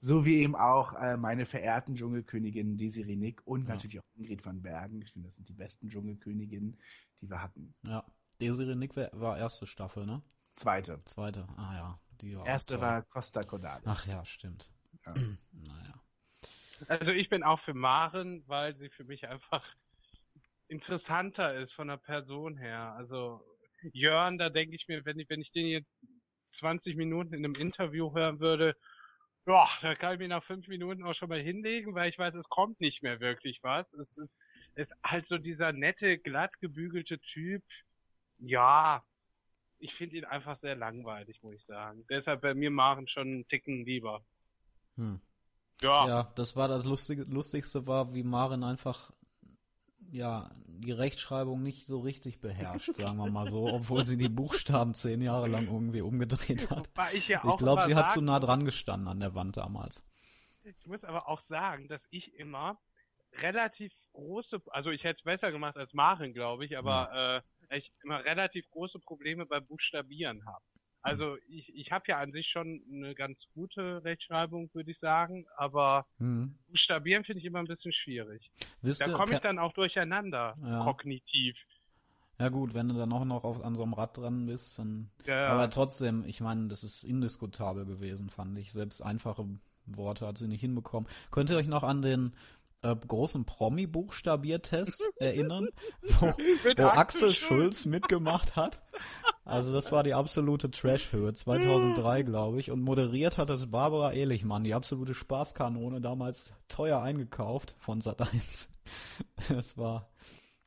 Speaker 1: so wie eben auch äh, meine verehrten Dschungelköniginnen Desiree Nick und ja. natürlich auch Ingrid van Bergen. Ich finde, das sind die besten Dschungelköniginnen, die wir hatten.
Speaker 2: Ja, Desiree Nick war erste Staffel, ne?
Speaker 1: Zweite.
Speaker 2: Zweite, ah ja.
Speaker 1: Die war erste war Costa Cordale.
Speaker 2: Ach ja, stimmt. Ja. naja.
Speaker 4: Also ich bin auch für Maren, weil sie für mich einfach interessanter ist von der Person her. Also Jörn, da denke ich mir, wenn ich, wenn ich den jetzt 20 Minuten in einem Interview hören würde, ja, da kann ich mich nach fünf Minuten auch schon mal hinlegen, weil ich weiß, es kommt nicht mehr wirklich was. Es ist, ist halt so dieser nette, glatt gebügelte Typ. Ja, ich finde ihn einfach sehr langweilig, muss ich sagen. Deshalb bei mir machen schon einen Ticken lieber.
Speaker 2: Hm. Ja. Ja, das war das Lustige, Lustigste war, wie Maren einfach ja, die Rechtschreibung nicht so richtig beherrscht, sagen wir mal so, obwohl sie die Buchstaben zehn Jahre lang irgendwie umgedreht hat.
Speaker 4: ich ja
Speaker 2: ich glaube, sie hat zu nah dran gestanden an der Wand damals.
Speaker 4: Ich muss aber auch sagen, dass ich immer relativ große, also ich hätte es besser gemacht als Maren, glaube ich, aber ja. äh, ich immer relativ große Probleme beim Buchstabieren habe. Also ich, ich habe ja an sich schon eine ganz gute Rechtschreibung, würde ich sagen, aber mhm. buchstabieren finde ich immer ein bisschen schwierig. Wisst da komme ich dann auch durcheinander, ja. kognitiv.
Speaker 2: Ja gut, wenn du dann auch noch auf, an so einem Rad dran bist, dann. Ja. Aber trotzdem, ich meine, das ist indiskutabel gewesen, fand ich. Selbst einfache Worte hat sie nicht hinbekommen. Könnt ihr euch noch an den äh, großen Promi-Buchstabiertest erinnern, wo, wo Axel Schulz mitgemacht hat. Also das war die absolute Trash-Höhe, 2003 glaube ich. Und moderiert hat das Barbara Ehlichmann, die absolute Spaßkanone, damals teuer eingekauft von Sat1. Das war,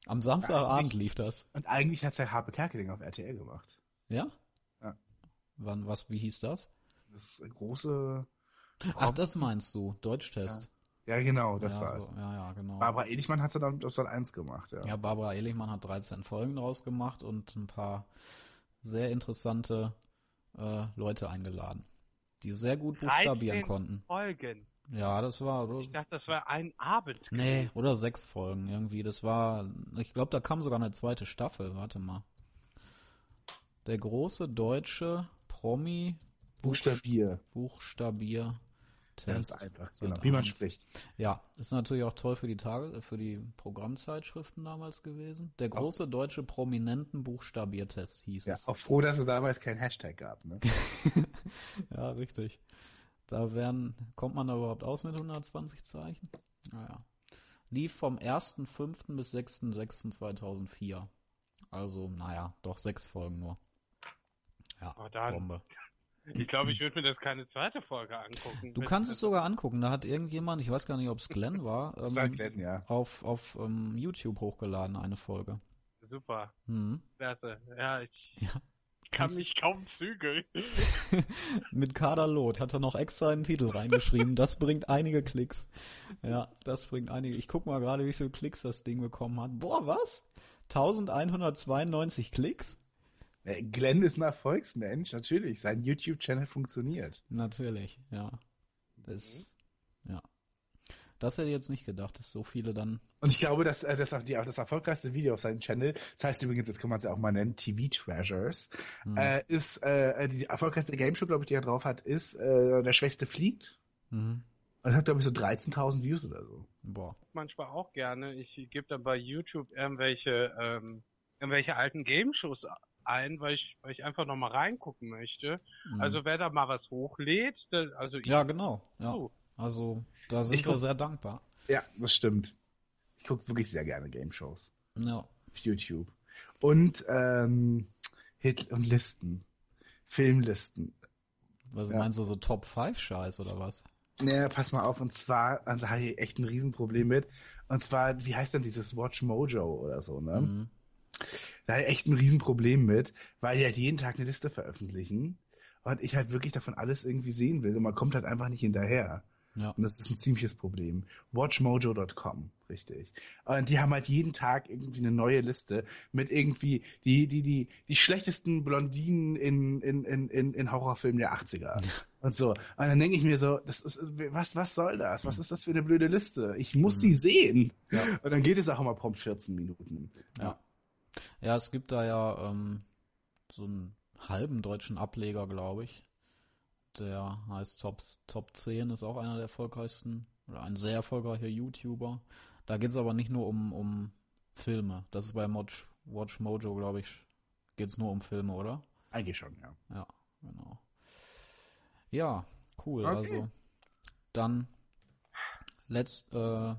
Speaker 2: am Samstagabend lief das.
Speaker 1: Und eigentlich hat es ja Harpe Kerkeling auf RTL gemacht.
Speaker 2: Ja?
Speaker 1: Ja.
Speaker 2: Wann, was, wie hieß das?
Speaker 1: Das große...
Speaker 2: Ach, das meinst du, Deutschtest.
Speaker 1: Ja. Ja, genau, das
Speaker 2: ja,
Speaker 1: war
Speaker 2: so, Ja, ja, genau.
Speaker 1: Barbara Ehlichmann hat es dann auf Sat 1 gemacht, ja.
Speaker 2: Ja, Barbara Ehlichmann hat 13 Folgen draus gemacht und ein paar sehr interessante äh, Leute eingeladen, die sehr gut buchstabieren konnten.
Speaker 4: Folgen.
Speaker 2: Ja, das war.
Speaker 4: Ich dachte, das war ein Abend.
Speaker 2: Nee, gewesen. oder sechs Folgen irgendwie. Das war. Ich glaube, da kam sogar eine zweite Staffel. Warte mal. Der große deutsche Promi.
Speaker 1: Buchstabier.
Speaker 2: Buchstabier.
Speaker 1: Ganz einfach, genau, wie man spricht.
Speaker 2: Ja, ist natürlich auch toll für die Tage, für die Programmzeitschriften damals gewesen. Der große auch. deutsche prominenten Buchstabiertest hieß
Speaker 1: ja,
Speaker 2: es.
Speaker 1: Auch froh, dass es damals kein Hashtag gab, ne?
Speaker 2: ja, richtig. Da werden, kommt man da überhaupt aus mit 120 Zeichen? Naja. Lief vom 1.5. bis 6.6.2004. Also, naja, doch sechs Folgen nur.
Speaker 4: Ja, Bombe. Ich glaube, ich würde mir das keine zweite Folge angucken.
Speaker 2: Du kannst es sogar angucken. Da hat irgendjemand, ich weiß gar nicht, ob es Glenn war,
Speaker 1: ähm, war Glenn, ja.
Speaker 2: auf, auf ähm, YouTube hochgeladen, eine Folge.
Speaker 4: Super.
Speaker 2: Mhm.
Speaker 4: Klasse. Ja, ich. Ja. kann mich kaum zügeln.
Speaker 2: Mit Kaderlot hat er noch extra einen Titel reingeschrieben. Das bringt einige Klicks. Ja, das bringt einige. Ich guck mal gerade, wie viele Klicks das Ding bekommen hat. Boah, was? 1192 Klicks?
Speaker 1: Äh, Glenn ist ein Erfolgsmensch, natürlich. Sein YouTube-Channel funktioniert.
Speaker 2: Natürlich, ja. Das, mhm. ja. Das hätte ich jetzt nicht gedacht, dass so viele dann.
Speaker 1: Und ich glaube, dass äh, das, auch die, das erfolgreichste Video auf seinem Channel, das heißt übrigens, jetzt kann man es ja auch mal nennen, TV Treasures, mhm. äh, ist äh, die erfolgreichste Game Show, glaube ich, die er drauf hat, ist äh, Der Schwächste fliegt. Mhm. Und hat, glaube ich, so 13.000 Views oder so.
Speaker 4: Boah. Manchmal auch gerne. Ich gebe dann bei YouTube irgendwelche, ähm, irgendwelche alten Game-Shows ein, weil ich, weil ich einfach noch mal reingucken möchte. Mhm. Also wer da mal was hochlädt, der, also ich,
Speaker 2: ja genau, ja. So. Also da sind ich wir sehr dankbar.
Speaker 1: Ja, das stimmt. Ich gucke wirklich sehr gerne Game Shows.
Speaker 2: Ja.
Speaker 1: Auf YouTube. Und ähm, Hit und Listen. Filmlisten.
Speaker 2: Was ja. meinst du, so Top 5 Scheiß oder was?
Speaker 1: Naja, pass mal auf, und zwar, also, da habe ich echt ein Riesenproblem mit. Und zwar, wie heißt denn dieses Watch Mojo oder so, ne? Mhm. Da echt ein Riesenproblem mit, weil die halt jeden Tag eine Liste veröffentlichen und ich halt wirklich davon alles irgendwie sehen will und man kommt halt einfach nicht hinterher. Ja. Und das ist ein ziemliches Problem. Watchmojo.com, richtig. Und die haben halt jeden Tag irgendwie eine neue Liste mit irgendwie die, die, die, die schlechtesten Blondinen in, in, in, in, in Horrorfilmen der 80er. Und so. Und dann denke ich mir so, das ist, was, was soll das? Was ist das für eine blöde Liste? Ich muss mhm. die sehen. Ja. Und dann geht es auch immer prompt 14 Minuten.
Speaker 2: Ja. Ja, es gibt da ja ähm, so einen halben deutschen Ableger, glaube ich. Der heißt Top, Top 10, ist auch einer der erfolgreichsten, oder ein sehr erfolgreicher YouTuber. Da geht es aber nicht nur um, um Filme. Das ist bei Watch, Watch Mojo, glaube ich, geht es nur um Filme, oder?
Speaker 1: Eigentlich schon, ja.
Speaker 2: Ja, genau. Ja, cool. Okay. Also dann letzt äh,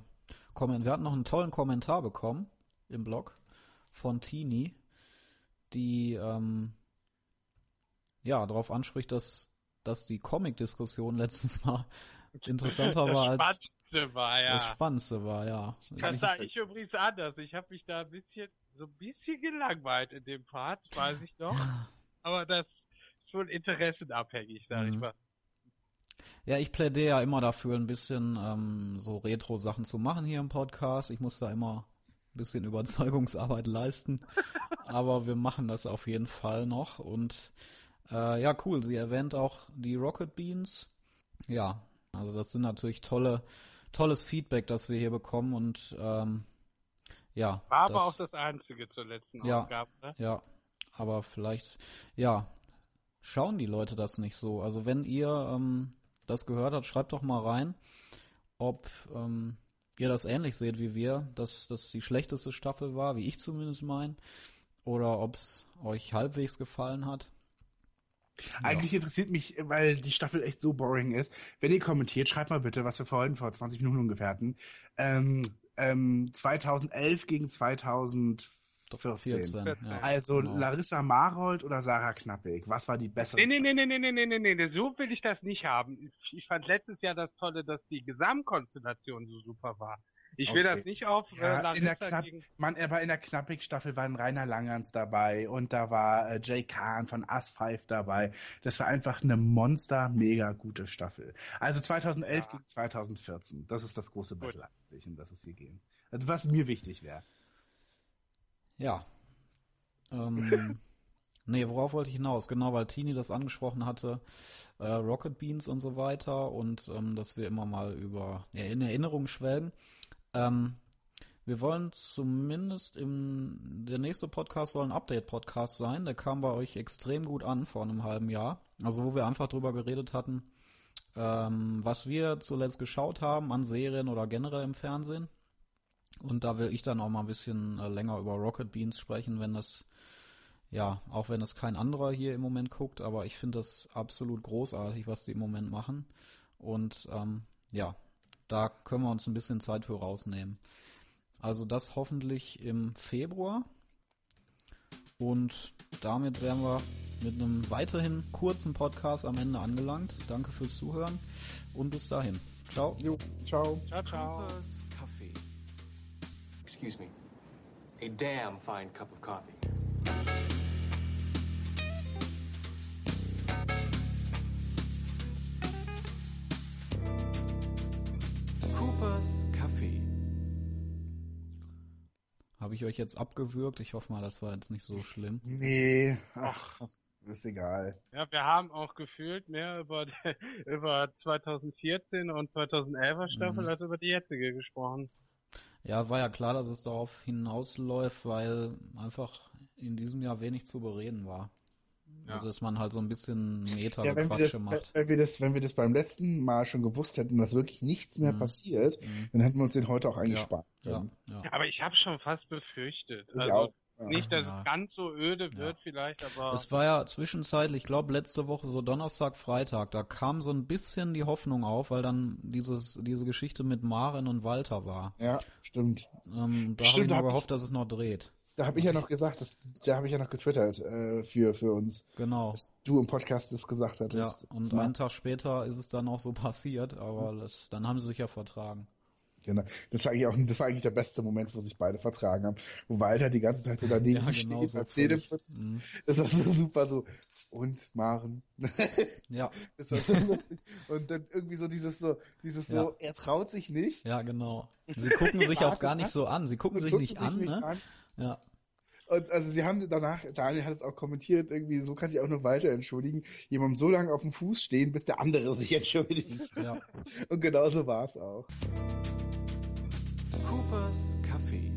Speaker 2: kommen. Wir hatten noch einen tollen Kommentar bekommen im Blog von Tini, die ähm, ja darauf anspricht, dass dass die Comic-Diskussion letztens mal interessanter war als
Speaker 4: war, ja.
Speaker 2: das Spannendste war, ja.
Speaker 4: Das sah ich übrigens anders. Ich habe mich da ein bisschen so ein bisschen gelangweilt in dem Part, weiß ich noch. Aber das ist wohl interessenabhängig, sag mhm. ich mal.
Speaker 2: Ja, ich plädiere ja immer dafür, ein bisschen ähm, so Retro-Sachen zu machen hier im Podcast. Ich muss da immer bisschen Überzeugungsarbeit leisten. Aber wir machen das auf jeden Fall noch. Und äh, ja, cool. Sie erwähnt auch die Rocket Beans. Ja, also das sind natürlich tolle, tolles Feedback, das wir hier bekommen. Und ähm, ja.
Speaker 4: War aber auch das einzige zur letzten
Speaker 2: ja, Ausgabe. Ne? Ja, aber vielleicht, ja, schauen die Leute das nicht so. Also wenn ihr ähm, das gehört habt, schreibt doch mal rein, ob ähm, ihr das ähnlich seht wie wir, dass das die schlechteste Staffel war, wie ich zumindest mein, oder ob es euch halbwegs gefallen hat.
Speaker 1: Eigentlich ja. interessiert mich, weil die Staffel echt so boring ist. Wenn ihr kommentiert, schreibt mal bitte, was wir vorhin vor 20 Minuten ungefähr hatten. Ähm, ähm, 2011 gegen 14. 14 ja. Also genau. Larissa Marold oder Sarah Knappig, was war die bessere?
Speaker 4: Nee, nee, nee, nee, nee, nee, nee, nee, nee, so will ich das nicht haben. Ich fand letztes Jahr das Tolle, dass die Gesamtkonstellation so super war. Ich will okay. das nicht auf
Speaker 1: äh, ja, Larissa in der Knapp gegen... Man, aber in der Knappig-Staffel war ein Rainer Langerns dabei und da war äh, Jay Kahn von As 5 dabei. Das war einfach eine monster mega gute Staffel. Also 2011 ja. gegen 2014. Das ist das große Battle, in das es hier ging. Also was mir wichtig wäre.
Speaker 2: Ja. Ähm, nee, worauf wollte ich hinaus? Genau, weil Tini das angesprochen hatte, äh, Rocket Beans und so weiter und ähm, dass wir immer mal über ja, in Erinnerung schwelgen. Ähm, wir wollen zumindest im, der nächste Podcast soll ein Update-Podcast sein. Der kam bei euch extrem gut an vor einem halben Jahr. Also wo wir einfach drüber geredet hatten, ähm, was wir zuletzt geschaut haben an Serien oder generell im Fernsehen. Und da will ich dann auch mal ein bisschen äh, länger über Rocket Beans sprechen, wenn das, ja, auch wenn das kein anderer hier im Moment guckt, aber ich finde das absolut großartig, was die im Moment machen. Und ähm, ja, da können wir uns ein bisschen Zeit für rausnehmen. Also das hoffentlich im Februar. Und damit wären wir mit einem weiterhin kurzen Podcast am Ende angelangt. Danke fürs Zuhören und bis dahin. Ciao.
Speaker 1: Jo, ciao.
Speaker 4: Ciao, ciao excuse me, a damn fine cup of coffee.
Speaker 2: Coopers Kaffee. Habe ich euch jetzt abgewürgt? Ich hoffe mal, das war jetzt nicht so schlimm.
Speaker 1: Nee, ach, ist egal.
Speaker 4: Ja, wir haben auch gefühlt mehr über, über 2014 und 2011er Staffel mhm. als über die jetzige gesprochen.
Speaker 2: Ja, war ja klar, dass es darauf hinausläuft, weil einfach in diesem Jahr wenig zu bereden war. Ja. Also dass man halt so ein bisschen Meter ja,
Speaker 1: wenn wir das, macht. Wenn wir, das, wenn wir das beim letzten Mal schon gewusst hätten, dass wirklich nichts mehr mhm. passiert, mhm. dann hätten wir uns den heute auch eingespart.
Speaker 4: Ja, ja, ja. Aber ich habe schon fast befürchtet. Ich also auch. Nicht, dass es ganz so öde wird vielleicht, aber...
Speaker 2: Es war ja zwischenzeitlich, ich glaube letzte Woche so Donnerstag, Freitag, da kam so ein bisschen die Hoffnung auf, weil dann dieses, diese Geschichte mit Maren und Walter war.
Speaker 1: Ja, stimmt.
Speaker 2: Ähm, da habe ich noch gehofft, dass es noch dreht.
Speaker 1: Da habe ich ja noch gesagt, das, da habe ich ja noch getwittert äh, für, für uns.
Speaker 2: Genau.
Speaker 1: Dass du im Podcast das gesagt hattest.
Speaker 2: Ja, und einen Tag später ist es dann auch so passiert, aber das, dann haben sie sich ja vertragen.
Speaker 1: Genau. Das war eigentlich auch, das war eigentlich der beste Moment, wo sich beide vertragen haben. Wo Walter die ganze Zeit so daneben ja, genau steht, so. Mhm. Das war so super so. Und Maren.
Speaker 2: ja.
Speaker 1: Das war so lustig. Und dann irgendwie so dieses so, dieses ja. so, er traut sich nicht.
Speaker 2: Ja, genau. Sie gucken sich auch gar nicht so an. Sie gucken sich nicht, sich an, nicht ne? an. Ja.
Speaker 1: Und also sie haben danach, Daniel hat es auch kommentiert, irgendwie, so kann sich auch nur weiter entschuldigen, jemandem so lange auf dem Fuß stehen, bis der andere sich entschuldigt. Ja. Und genauso war es auch.
Speaker 2: Coopers Café